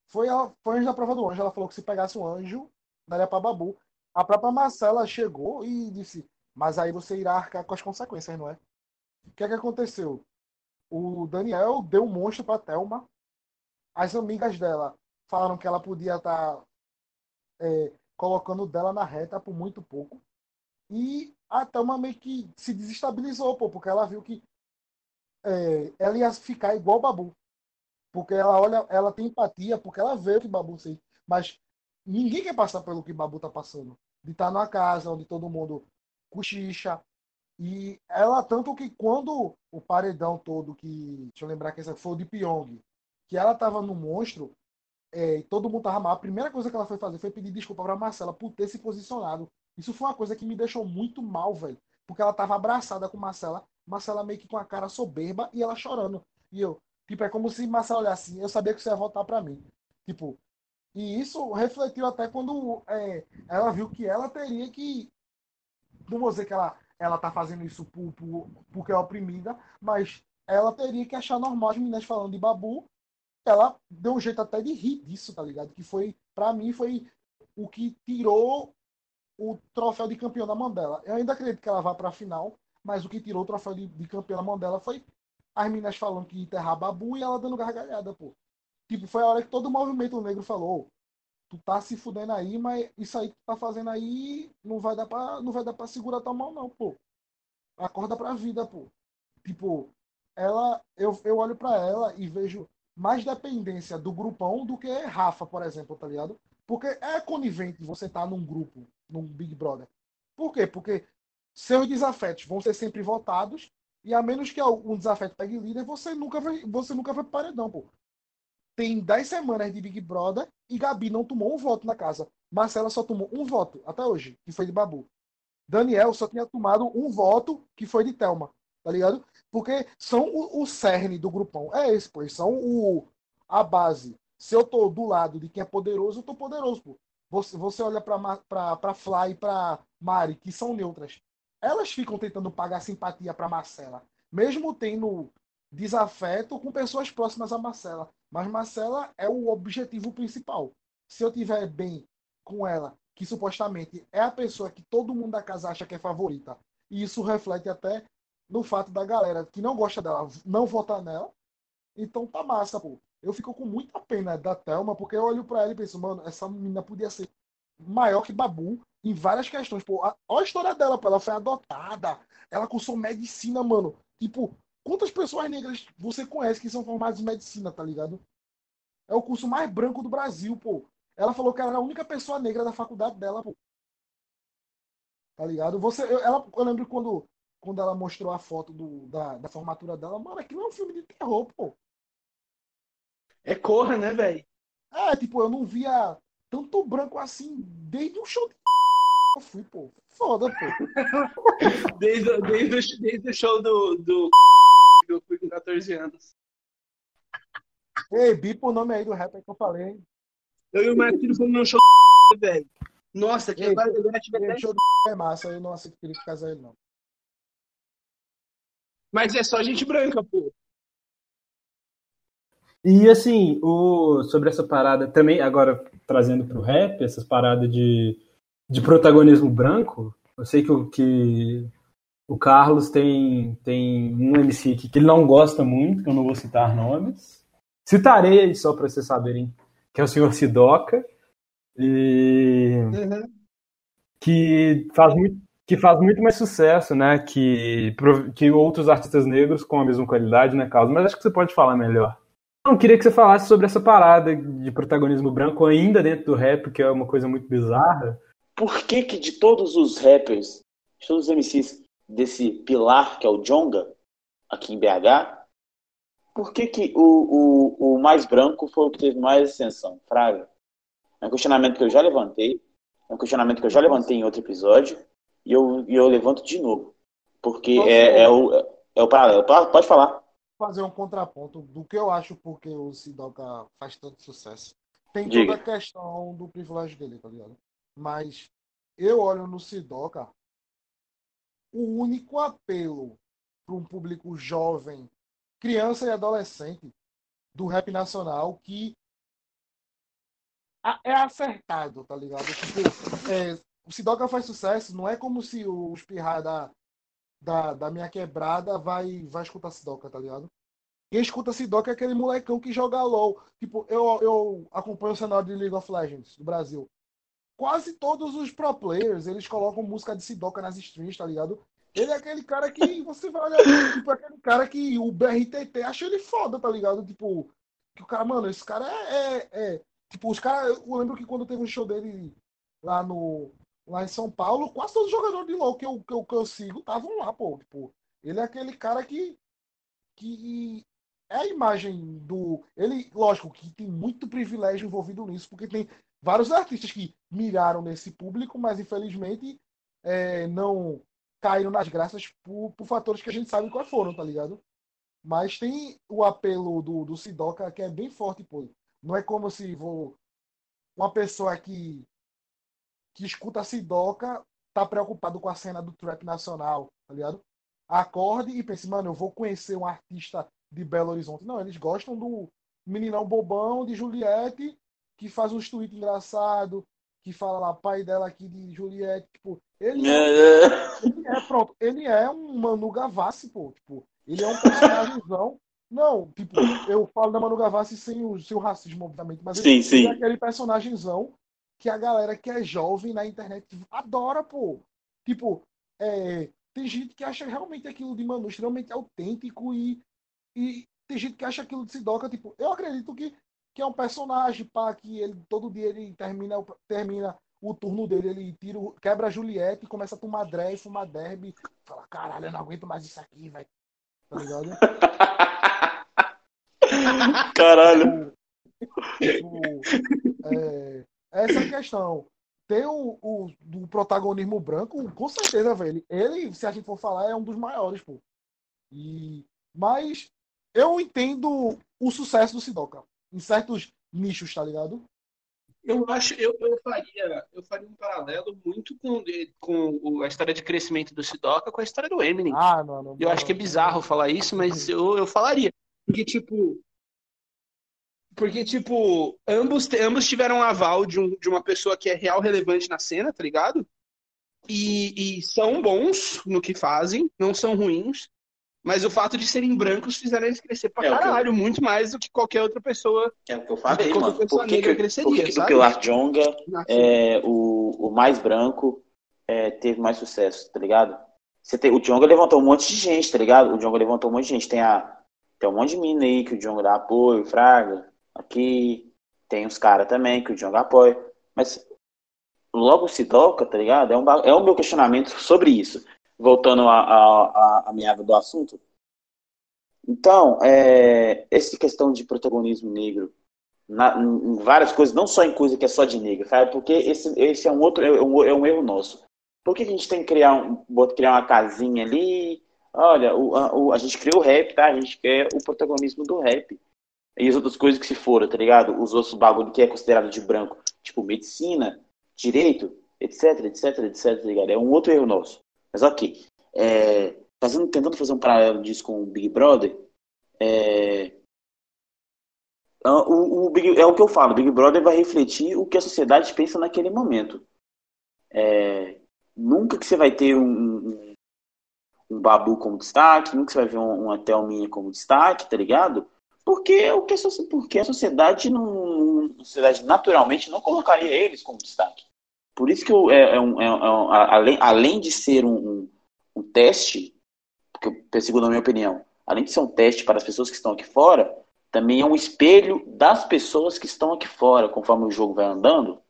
foi, a, foi antes da prova do anjo. Ela falou que se pegasse um anjo, daria para Babu. A própria Marcela chegou e disse: mas aí você irá arcar com as consequências, não é? O que é que aconteceu? O Daniel deu um monstro para Thelma. As amigas dela falaram que ela podia estar tá, é, colocando dela na reta por muito pouco. E a Thelma meio que se desestabilizou, pô, porque ela viu que é, ela ia ficar igual o Babu. Porque ela olha, ela tem empatia, porque ela vê o que Babu sente. Mas ninguém quer passar pelo que Babu tá passando. De estar tá numa casa onde todo mundo cochicha. E ela, tanto que quando o paredão todo, que. Deixa eu lembrar que essa foi o de Pyong, que ela tava no monstro, é, e todo mundo tava mal. A primeira coisa que ela foi fazer foi pedir desculpa pra Marcela por ter se posicionado. Isso foi uma coisa que me deixou muito mal, velho. Porque ela tava abraçada com Marcela, Marcela meio que com a cara soberba e ela chorando. E eu, tipo, é como se Marcela olhasse assim, eu sabia que você ia voltar para mim. Tipo, e isso refletiu até quando é, ela viu que ela teria que não vou dizer que ela, ela tá fazendo isso por, por, porque é oprimida, mas ela teria que achar normal as meninas falando de babu. Ela deu um jeito até de rir disso, tá ligado? Que foi, para mim, foi o que tirou o troféu de campeão da mão dela. Eu ainda acredito que ela vá pra final, mas o que tirou o troféu de, de campeão da mão dela foi as meninas falando que enterrar babu e ela dando gargalhada, pô. Tipo, foi a hora que todo o movimento negro falou: tu tá se fudendo aí, mas isso aí que tu tá fazendo aí não vai dar pra, não vai dar pra segurar tua mão, não, pô. Acorda pra vida, pô. Tipo, ela, eu, eu olho pra ela e vejo mais dependência do grupão do que Rafa, por exemplo, tá ligado? Porque é conivente você tá num grupo, num Big Brother. Por quê? Porque seus desafetos vão ser sempre votados e a menos que um desafeto pegue líder, você nunca vai, você nunca vai paredão, pô. Tem 10 semanas de Big Brother e Gabi não tomou um voto na casa. Marcela só tomou um voto até hoje, que foi de Babu. Daniel só tinha tomado um voto, que foi de Thelma, tá ligado? Porque são o, o cerne do grupão. É esse, pô. São o, a base. Se eu tô do lado de quem é poderoso, eu tô poderoso, pô. Você, você olha pra, pra, pra Fly e pra Mari, que são neutras. Elas ficam tentando pagar simpatia pra Marcela. Mesmo tendo desafeto com pessoas próximas a Marcela. Mas Marcela é o objetivo principal. Se eu tiver bem com ela, que supostamente é a pessoa que todo mundo da casa acha que é favorita, e isso reflete até no fato da galera que não gosta dela não votar nela, então tá massa, pô. Eu fico com muita pena da Thelma, porque eu olho para ela e penso, mano, essa menina podia ser maior que Babu em várias questões. Pô, a, olha a história dela, pô, ela foi adotada, ela cursou medicina, mano. Tipo, quantas pessoas negras você conhece que são formadas em medicina, tá ligado? É o curso mais branco do Brasil, pô. Ela falou que ela era a única pessoa negra da faculdade dela, pô. Tá ligado? Você, eu, ela, eu lembro quando, quando ela mostrou a foto do, da, da formatura dela, mano, aquilo é um filme de terror, pô. É corra, né, velho? É, tipo, eu não via tanto branco assim desde o show de eu fui, pô. Foda, pô. desde, desde, o, desde o show do, do eu fui com 14 anos. Ei, bipa o nome aí do rapper que eu falei. Eu e o Marquinhos fomos no show do velho. Nossa, que agora eu show do é massa, eu não aceitaria casar ele, não. Mas é só gente branca, pô. E assim, o, sobre essa parada, também agora trazendo pro rap, essas paradas de, de protagonismo branco, eu sei que, o, que o Carlos tem, tem um MC aqui que ele não gosta muito, que eu não vou citar nomes. Citarei só para vocês saberem, que é o senhor Sidoca. E uhum. que faz muito que faz muito mais sucesso, né, que, que outros artistas negros com a mesma qualidade, né, Carlos? Mas acho que você pode falar melhor. Eu queria que você falasse sobre essa parada de protagonismo branco ainda dentro do rap, que é uma coisa muito bizarra. Por que que de todos os rappers, de todos os MCs desse pilar que é o Jonga, aqui em BH, por que que o, o, o mais branco foi o que teve mais ascensão? Fraga. É um questionamento que eu já levantei, é um questionamento que eu já levantei em outro episódio, e eu, e eu levanto de novo. Porque é, é, o, é o paralelo. Pode falar. Fazer um contraponto do que eu acho porque o Sidoca faz tanto sucesso. Tem Diga. toda a questão do privilégio dele, tá ligado? Mas eu olho no Sidoca o único apelo para um público jovem, criança e adolescente do rap nacional que é acertado, tá ligado? Tipo, é, o Sidoca faz sucesso, não é como se o espirrar da, da, da minha quebrada vai, vai escutar Sidoca, tá ligado? Quem escuta Sidoca é aquele molecão que joga LOL. Tipo, eu, eu acompanho o cenário de League of Legends do Brasil. Quase todos os pro players, eles colocam música de Sidoca nas streams, tá ligado? Ele é aquele cara que você vai olhar, tipo, aquele cara que o BRTT acha ele foda, tá ligado? Tipo, que o cara, mano, esse cara é, é, é tipo, os caras, eu lembro que quando teve um show dele lá no, lá em São Paulo, quase todos os jogadores de LoL que eu, que eu, que eu sigo estavam lá, pô. Tipo, ele é aquele cara que, que é a imagem do. Ele, lógico, que tem muito privilégio envolvido nisso, porque tem vários artistas que miraram nesse público, mas infelizmente é, não caíram nas graças por, por fatores que a gente sabe quais foram, tá ligado? Mas tem o apelo do, do Sidoca que é bem forte, pô. Não é como se vou. Uma pessoa que que escuta Sidoca tá preocupado com a cena do trap nacional, tá ligado? Acorde e pense, mano, eu vou conhecer um artista de Belo Horizonte. Não, eles gostam do meninão bobão de Juliette, que faz uns tweets engraçados, que fala lá, pai dela aqui de Juliette, tipo, ele é, ele é pronto, ele é um Manu Gavassi, pô, tipo, ele é um personagemzão Não, tipo, eu falo da Manu Gavassi sem o seu racismo, obviamente, mas sim, ele, sim. ele é aquele personagemzão que a galera que é jovem na internet adora, pô. Tipo, é, tem gente que acha realmente aquilo de Manu extremamente autêntico e, e tem gente que acha aquilo de Sidoca, tipo, eu acredito que, que é um personagem, pá, que ele todo dia ele termina, termina o turno dele, ele tira, quebra a Juliette, começa a tomar dré e fumar derby, fala, caralho, eu não aguento mais isso aqui, velho. Tá ligado? Caralho. Tipo, é, essa é a questão. Tem o, o do protagonismo branco, com certeza, velho. Ele, se a gente for falar, é um dos maiores, pô. E, mas eu entendo o sucesso do Sidoca em certos nichos, tá ligado? Eu acho, eu, eu faria, eu faria um paralelo muito com, com a história de crescimento do Sidoca com a história do Eminem. Ah, não, não. Eu acho que é bizarro falar isso, mas eu, eu falaria. Porque, tipo. Porque, tipo, ambos, ambos tiveram um aval de, um, de uma pessoa que é real relevante na cena, tá ligado? E, e são bons no que fazem, não são ruins. Mas o fato de serem brancos fizeram eles crescer pra É, o que eu- caralho, muito mais do que qualquer outra pessoa É o que eu falei, mano. Por que, que, cresceria, por que, que o Pilar Jonga, na é, o, o mais branco, é, teve mais sucesso, tá ligado? Você tem, o Jonga levantou um monte de gente, tá ligado? O Jonga levantou um monte de gente. Tem, a, tem um monte de mina aí que o Jonga dá apoio, Fraga, aqui. Tem os caras também que o Jonga apoia. Mas logo o Sidoca, tá ligado? É, um, é o meu questionamento sobre isso. Voltando à meada do assunto. Então, é, essa questão de protagonismo negro na- em várias coisas, não só em coisa que é só de negro, sabe? Porque esse, esse é um outro, é um, é um erro nosso. Por que a gente tem que criar, um, criar uma casinha ali? Olha, o, a, o- a gente criou o rap, tá? A gente quer o protagonismo do rap. E as outras coisas que se foram, tá ligado? Os outros bagulho que é considerado de branco, tipo medicina, direito, etc, etc, etc, tá ligado? É um outro erro nosso. Mas ok. É, fazendo, tentando fazer um paralelo disso com o Big Brother, é, o, o Big- é o que eu falo, o Big Brother vai refletir o que a sociedade pensa naquele momento. É, nunca que você vai ter um, um, Babu como destaque, nunca você vai ver um- uma Thelminha como destaque, tá ligado? Porque, é o que porque a sociedade, não, a sociedade naturalmente não colocaria eles como destaque. Por isso que eu- é, é um, é é um- além, além de ser um, um, um teste, porque, segundo a minha opinião, além de ser um teste para as pessoas que estão aqui fora, também é um espelho das pessoas que estão aqui fora, conforme o jogo vai andando.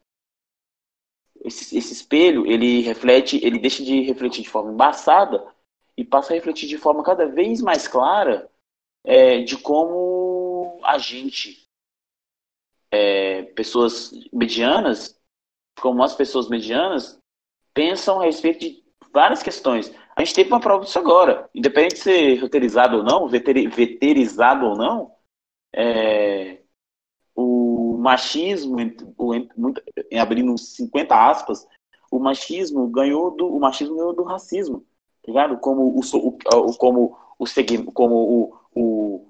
Esse, esse espelho, ele reflete, ele deixa de refletir de forma embaçada e passa a refletir de forma cada vez mais clara é, de como a gente, é, pessoas medianas, como as pessoas medianas, pensam a respeito de várias questões. A gente teve uma prova disso agora. Independente de ser roteirizado ou não, veteri- veterizado ou não, é, o machismo, o- muito- abrindo 50 aspas, o machismo ganhou do, o machismo ganhou do racismo, tá ligado? Como o, o, como o como o, o,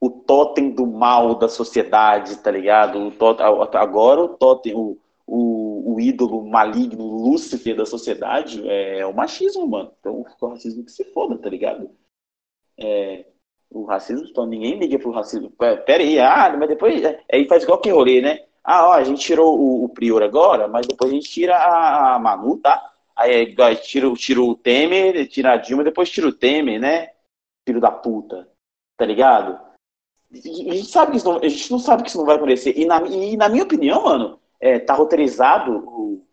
o totem do mal da sociedade, tá ligado? O totem, agora o totem, o, o, o ídolo maligno, Lúcifer da sociedade é o machismo, mano. Então, o racismo que se foda, tá ligado? É, o racismo, então ninguém liga pro racismo. Pera aí, ah, mas depois. é, Aí faz igual que rolê, né? Ah, ó, a gente tirou o, o Prior agora, mas depois a gente tira a, a Manu, tá? Aí, aí tira, tira o Temer, tira a Dilma, depois tira o Temer, né? Filho da puta. Tá ligado? A gente, sabe que isso não, a gente não sabe que isso não vai acontecer. E na, e na minha opinião, mano, é, tá roteirizado,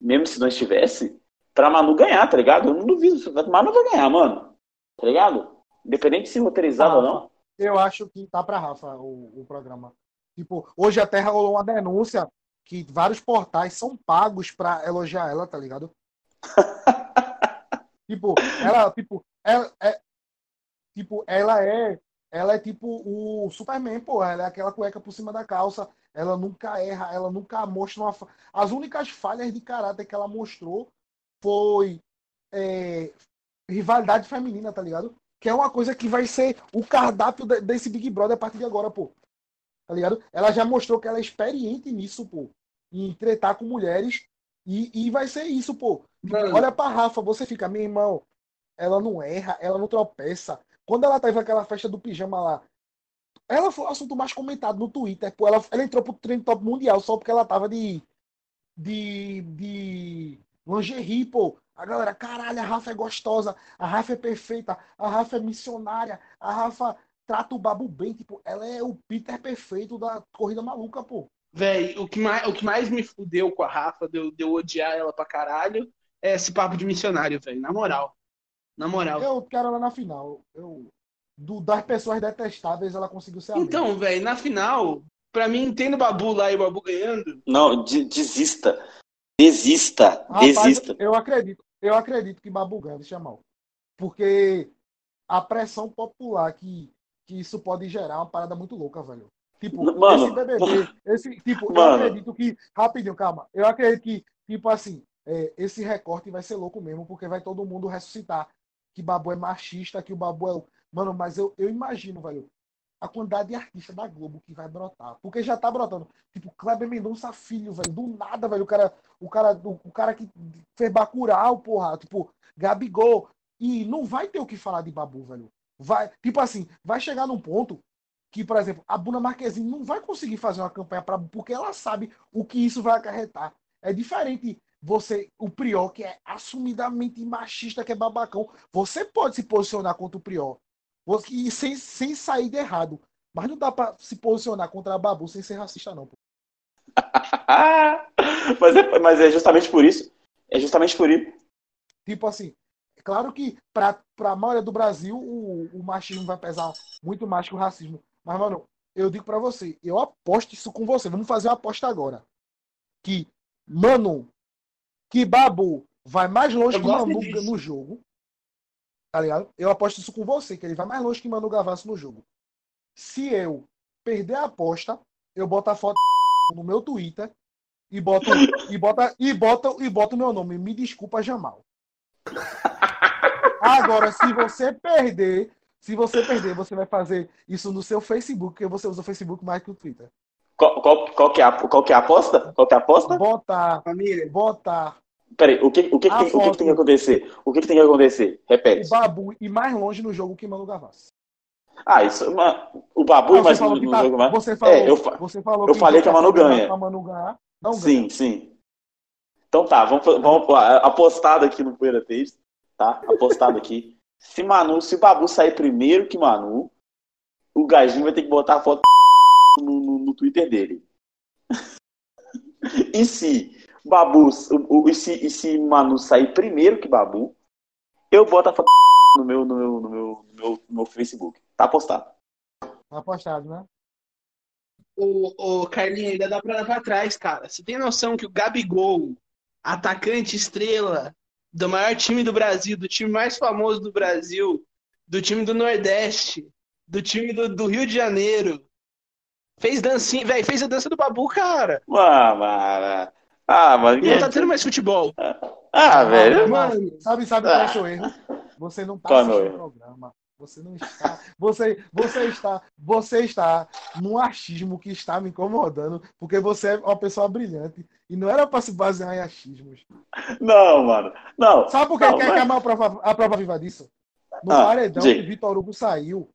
mesmo se não estivesse, pra Manu ganhar, tá ligado? Eu não duvido. Manu vai ganhar, mano. Tá ligado? Independente de ser roteirizado ou não. Eu acho que tá pra Rafa o, o programa. Tipo, hoje a Terra rolou uma denúncia que vários portais são pagos pra elogiar ela, tá ligado? tipo, ela, tipo, ela é, tipo, ela é, ela é tipo o Superman, pô, ela é aquela cueca por cima da calça, ela nunca erra, ela nunca mostra uma, as únicas falhas de caráter que ela mostrou foi é, rivalidade feminina, tá ligado? Que é uma coisa que vai ser o cardápio de- desse Big Brother a partir de agora, pô. Tá ligado? Ela já mostrou que ela é experiente nisso, pô. Em tretar com mulheres. E, e vai ser isso, pô. Mano. Olha pra Rafa, você fica, meu irmão, ela não erra, ela não tropeça. Quando ela teve aquela festa do pijama lá, ela foi o assunto mais comentado no Twitter. Pô, ela, ela entrou pro trend top mundial só porque ela tava de. de. de lingerie, pô. A galera, caralho, a Rafa é gostosa, a Rafa é perfeita, a Rafa é missionária, a Rafa trata o Babu bem, tipo, ela é o Peter perfeito da corrida maluca, pô. Véi, o que, mais, o que mais me fudeu com a Rafa, de eu, de eu odiar ela pra caralho, é esse papo de missionário, velho. Na moral. Na moral. Eu quero ela na final. Eu, do, das pessoas detestáveis, ela conseguiu ser a Então, velho, na final, pra mim, tendo o Babu lá e o Babu ganhando. Não, de- desista. Desista. Rapaz, desista. eu acredito, eu acredito que Babu ganha, deixa mal. Porque a pressão popular que, que isso pode gerar é uma parada muito louca, velho. Tipo, Mano, esse BBB, esse, tipo, eu Mano. acredito que, rapidinho, calma, eu acredito que, tipo assim, é, esse recorte vai ser louco mesmo, porque vai todo mundo ressuscitar que Babu é machista, que o Babu é. Mano, mas eu, eu imagino, velho, a quantidade de artistas da Globo que vai brotar. Porque já tá brotando. Tipo, Kleber Mendonça Filho, velho. Do nada, velho. O cara, o cara, o cara que fez Bacurau, porra. Tipo, Gabigol. E não vai ter o que falar de Babu, velho. Vai, tipo assim, vai chegar num ponto que, por exemplo, a Bruna Marquezine não vai conseguir fazer uma campanha para porque ela sabe o que isso vai acarretar. É diferente você, o Prior, que é assumidamente machista, que é babacão, você pode se posicionar contra o Prior. E sem, sem sair de errado. Mas não dá pra se posicionar contra a Babu sem ser racista, não. pô. mas, é, mas é justamente por isso. É justamente por isso. Tipo assim, é claro que pra, pra maioria do Brasil o, o machismo vai pesar muito mais que o racismo. Mas, mano, eu digo pra você, eu aposto isso com você. Vamos fazer uma aposta agora. Que, mano, que Babu vai mais longe Eu que gosto Manu no jogo. Tá ligado? Eu aposto isso com você, que ele vai mais longe que Manu Gavassi no jogo. Se eu perder a aposta, eu boto a foto no meu Twitter e boto e bota e bota e boto o meu nome. Me desculpa, Jamal. Agora, se você perder, se você perder, você vai fazer isso no seu Facebook, porque você usa o Facebook mais que o Twitter. Qual, qual, qual, que é a, qual que é a aposta? Qual que é a aposta? Botar, Família. botar Peraí, o que, o que, que A tem, o que, que tem que acontecer? O que, que tem que acontecer? o Repete. Babu e mais longe no jogo que Manu Gavassi. Ah, isso. ma- O Babu, Você mas falou no, que tá- jogo mais. você falou, É, eu você falou eu falei que a Manu ganha. pra Manu ganhar, não Sim, ganha. sim. Então tá, vamos, vamos apostado aqui no Poeira Tapes, tá? Apostado aqui. Se Manu, se o Babu sair primeiro que Manu, o Gajinho vai ter que botar a foto no, no, no Twitter dele. E se Babu, o, o- e, se, e se Manu sair primeiro que Babu, eu boto a foto no meu, no meu, no meu, no meu, no meu Facebook. Tá apostado. Tá apostado, né? O, o Carlinhos ainda dá pra levar atrás, cara. Você tem noção que o Gabigol, atacante estrela do maior time do Brasil, do time mais famoso do Brasil, do time do Nordeste, do time do, do Rio de Janeiro, fez dancinha, velho, fez a dança do Babu, cara. Ah, mano. Ah, mano. E não tá tendo mais futebol. Ah, velho. Mano, Sabe, sabe qual é o seu erro? Você não tá Qual é assistindo o programa. Você não está. Você, você está. Você está num achismo que está me incomodando, porque você é uma pessoa brilhante. E não era para se basear em achismos. Não, mano. Não. Sabe por que, Não, que, mas- que é a, maior prova, a prova viva disso? No Ah, paredão que Vitor Hugo saiu,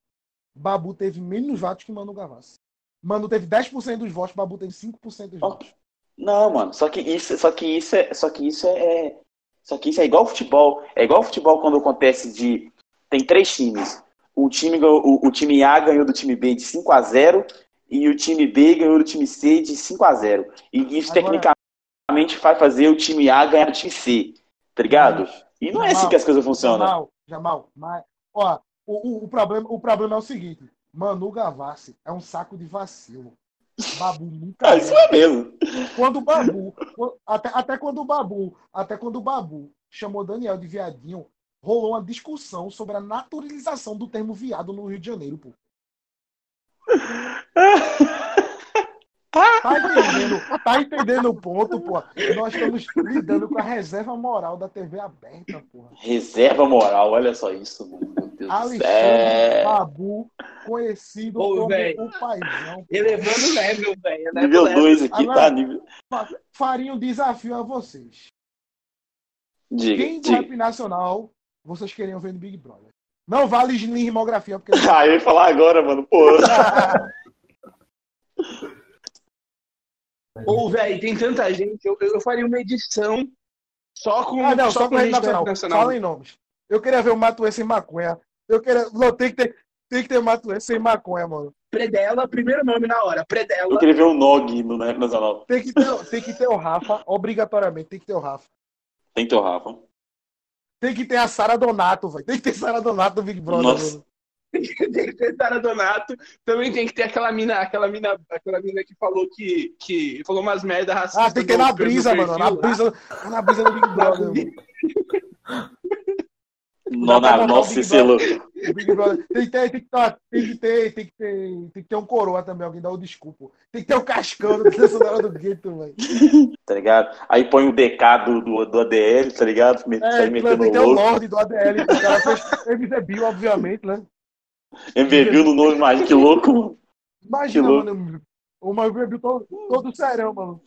Babu teve menos votos que Manu Gavassi. Manu teve 10% dos votos, Babu teve 5% dos votos. Não, mano. Só que isso, só que isso é, só que isso é, é- só que isso é igual futebol. É igual futebol quando acontece de tem três times. O time o, o time A ganhou do time B de 5 a 0 e o time B ganhou do time C de 5 a 0. E isso Agora- tecnicamente vai fazer o time A ganhar do time C, tá ligado? E não é assim que as coisas funcionam. Jamal, Jamal, mas, ó, o, o, o problema, o problema é o seguinte: Manu Gavassi é um saco de vacilo. Babu nunca. Ah, isso é mesmo. Quando o Babu, até, até quando o Babu, até quando o Babu chamou Daniel de viadinho, rolou uma discussão sobre a naturalização do termo viado no Rio de Janeiro, pô. Tá entendendo, tá entendendo o ponto, pô? Nós estamos lidando com a reserva moral da TV aberta, porra. Reserva moral, olha só isso, mano. Meu Deus do Alexandre céu. Babu, conhecido Ô, como véi. o paizão. elevando o level, velho. Nível level. 2 aqui, Agora- tá? Nível... Faria um desafio a vocês. Diga, Quem do diga. rap nacional vocês queriam ver no Big Brother? Não vale rimografia, porque. Ah, eu ia falar agora, mano. Pô. Ou, velho, tem tanta gente. Eu, eu faria uma edição só com. Ah, não, só, com rede gente nacional. nacional. Fala em nomes. Eu queria ver o Matuê sem maconha. Eu queria. Não, tem que ter, tem que ter Matuê sem maconha, mano. Predela, primeiro nome na hora. Eu Predela. queria ver o Nog no Nacional. Tem que, ter, tem que ter o Rafa, obrigatoriamente, tem que ter o Rafa. Tem que ter o Rafa. Tem que ter a Sara Donato, velho. Tem que ter Sara Donato do Big Brother, Nossa. mano. tem que ter Sara Donato. Também tem que ter aquela mina, aquela mina, aquela mina que falou que, que falou umas merda racistas. Ah, tem que ter na brisa, mano. Na brisa, na brisa do Big Brother. Não, na, o nossa, é. O Brother. Tem que ter, tem que ter, tem que ter, tem que ter, tem que ter um coroa também, alguém dá o desculpa. Tem que ter o Cascão do Sonora do Gueto, velho. Tá ligado? Aí põe o DK do, do, do ADL, tá ligado? É, sai tem metendo que ter o. Lorde do ADL. O cara fez MV Bill, obviamente, né? MVB no nome, imagina que louco, mano. Imagina, Que louco. mano, o Bill todo, todo serão, mano.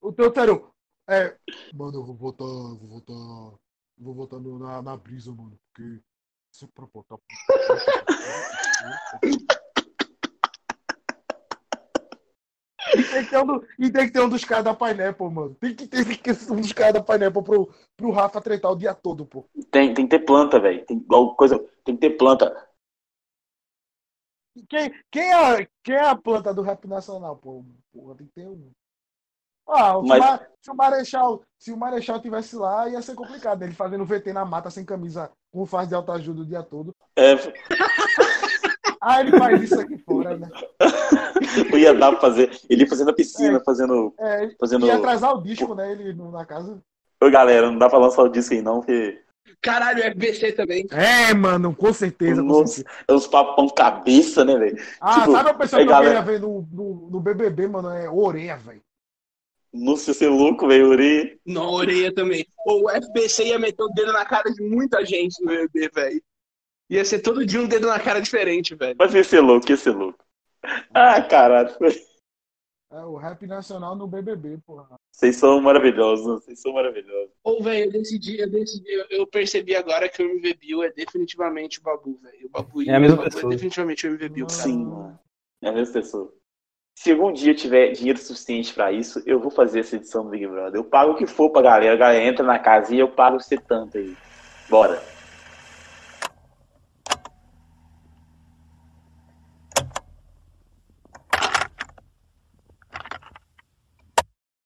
O teu serão. É, mano, eu vou votar, vou votar, vou votar no- na, na brisa, mano, porque se pra botar... E tem, que ter um do- e tem que ter um dos caras da Pineapple, mano. Tem que ter, tem que ter um dos caras da Pineapple pro, pro Rafa tretar o dia todo, pô. Tem, tem que ter planta, velho. Tem, igual coisa, tem que ter planta. Quem, quem, é, quem é a planta do rap nacional, pô? Porra, tem que ter um. Ah, se, Mas- se o Marechal, se o Marechal tivesse lá, ia ser complicado. Ele fazendo VT na mata sem camisa, com faz de alta ajuda o dia todo. É, Ah, ele faz isso aqui fora, né? não ia dar pra fazer. Ele ia fazendo a piscina, fazendo. É, fazendo... ia atrasar o disco, né? Ele na casa. Ô, galera, não dá pra lançar o disco aí, não, porque Caralho, FBC também. É, mano, com certeza. Com Nossa. certeza. é uns papão cabeça, né, velho? Ah, Tipo, sabe a pessoa que eu galera- queria ver no, no, no BBB, mano? É Oreia, velho. Nossa, ia ser louco, velho. Uri. Na orelha também. O FBC ia meter o dedo na cara de muita gente no BBB, velho. Ia ser todo dia um dedo na cara diferente, velho. Mas ia ser louco, ia ser louco. Ah, caralho. É o rap nacional no BBB, porra. Vocês são maravilhosos, vocês são maravilhosos. Ou, velho, eu decidi, eu decidi, eu, percebi agora que o MV Bill é definitivamente o Babu, velho. O Babu É a mesma o Babu pessoa. É definitivamente o MV Bill, cara. Sim, mano. É a mesma pessoa. Se algum dia eu tiver dinheiro suficiente pra isso, eu vou fazer essa edição do Big Brother. Eu pago o que for pra galera. A galera entra na casa e eu pago ser tanto aí. Bora.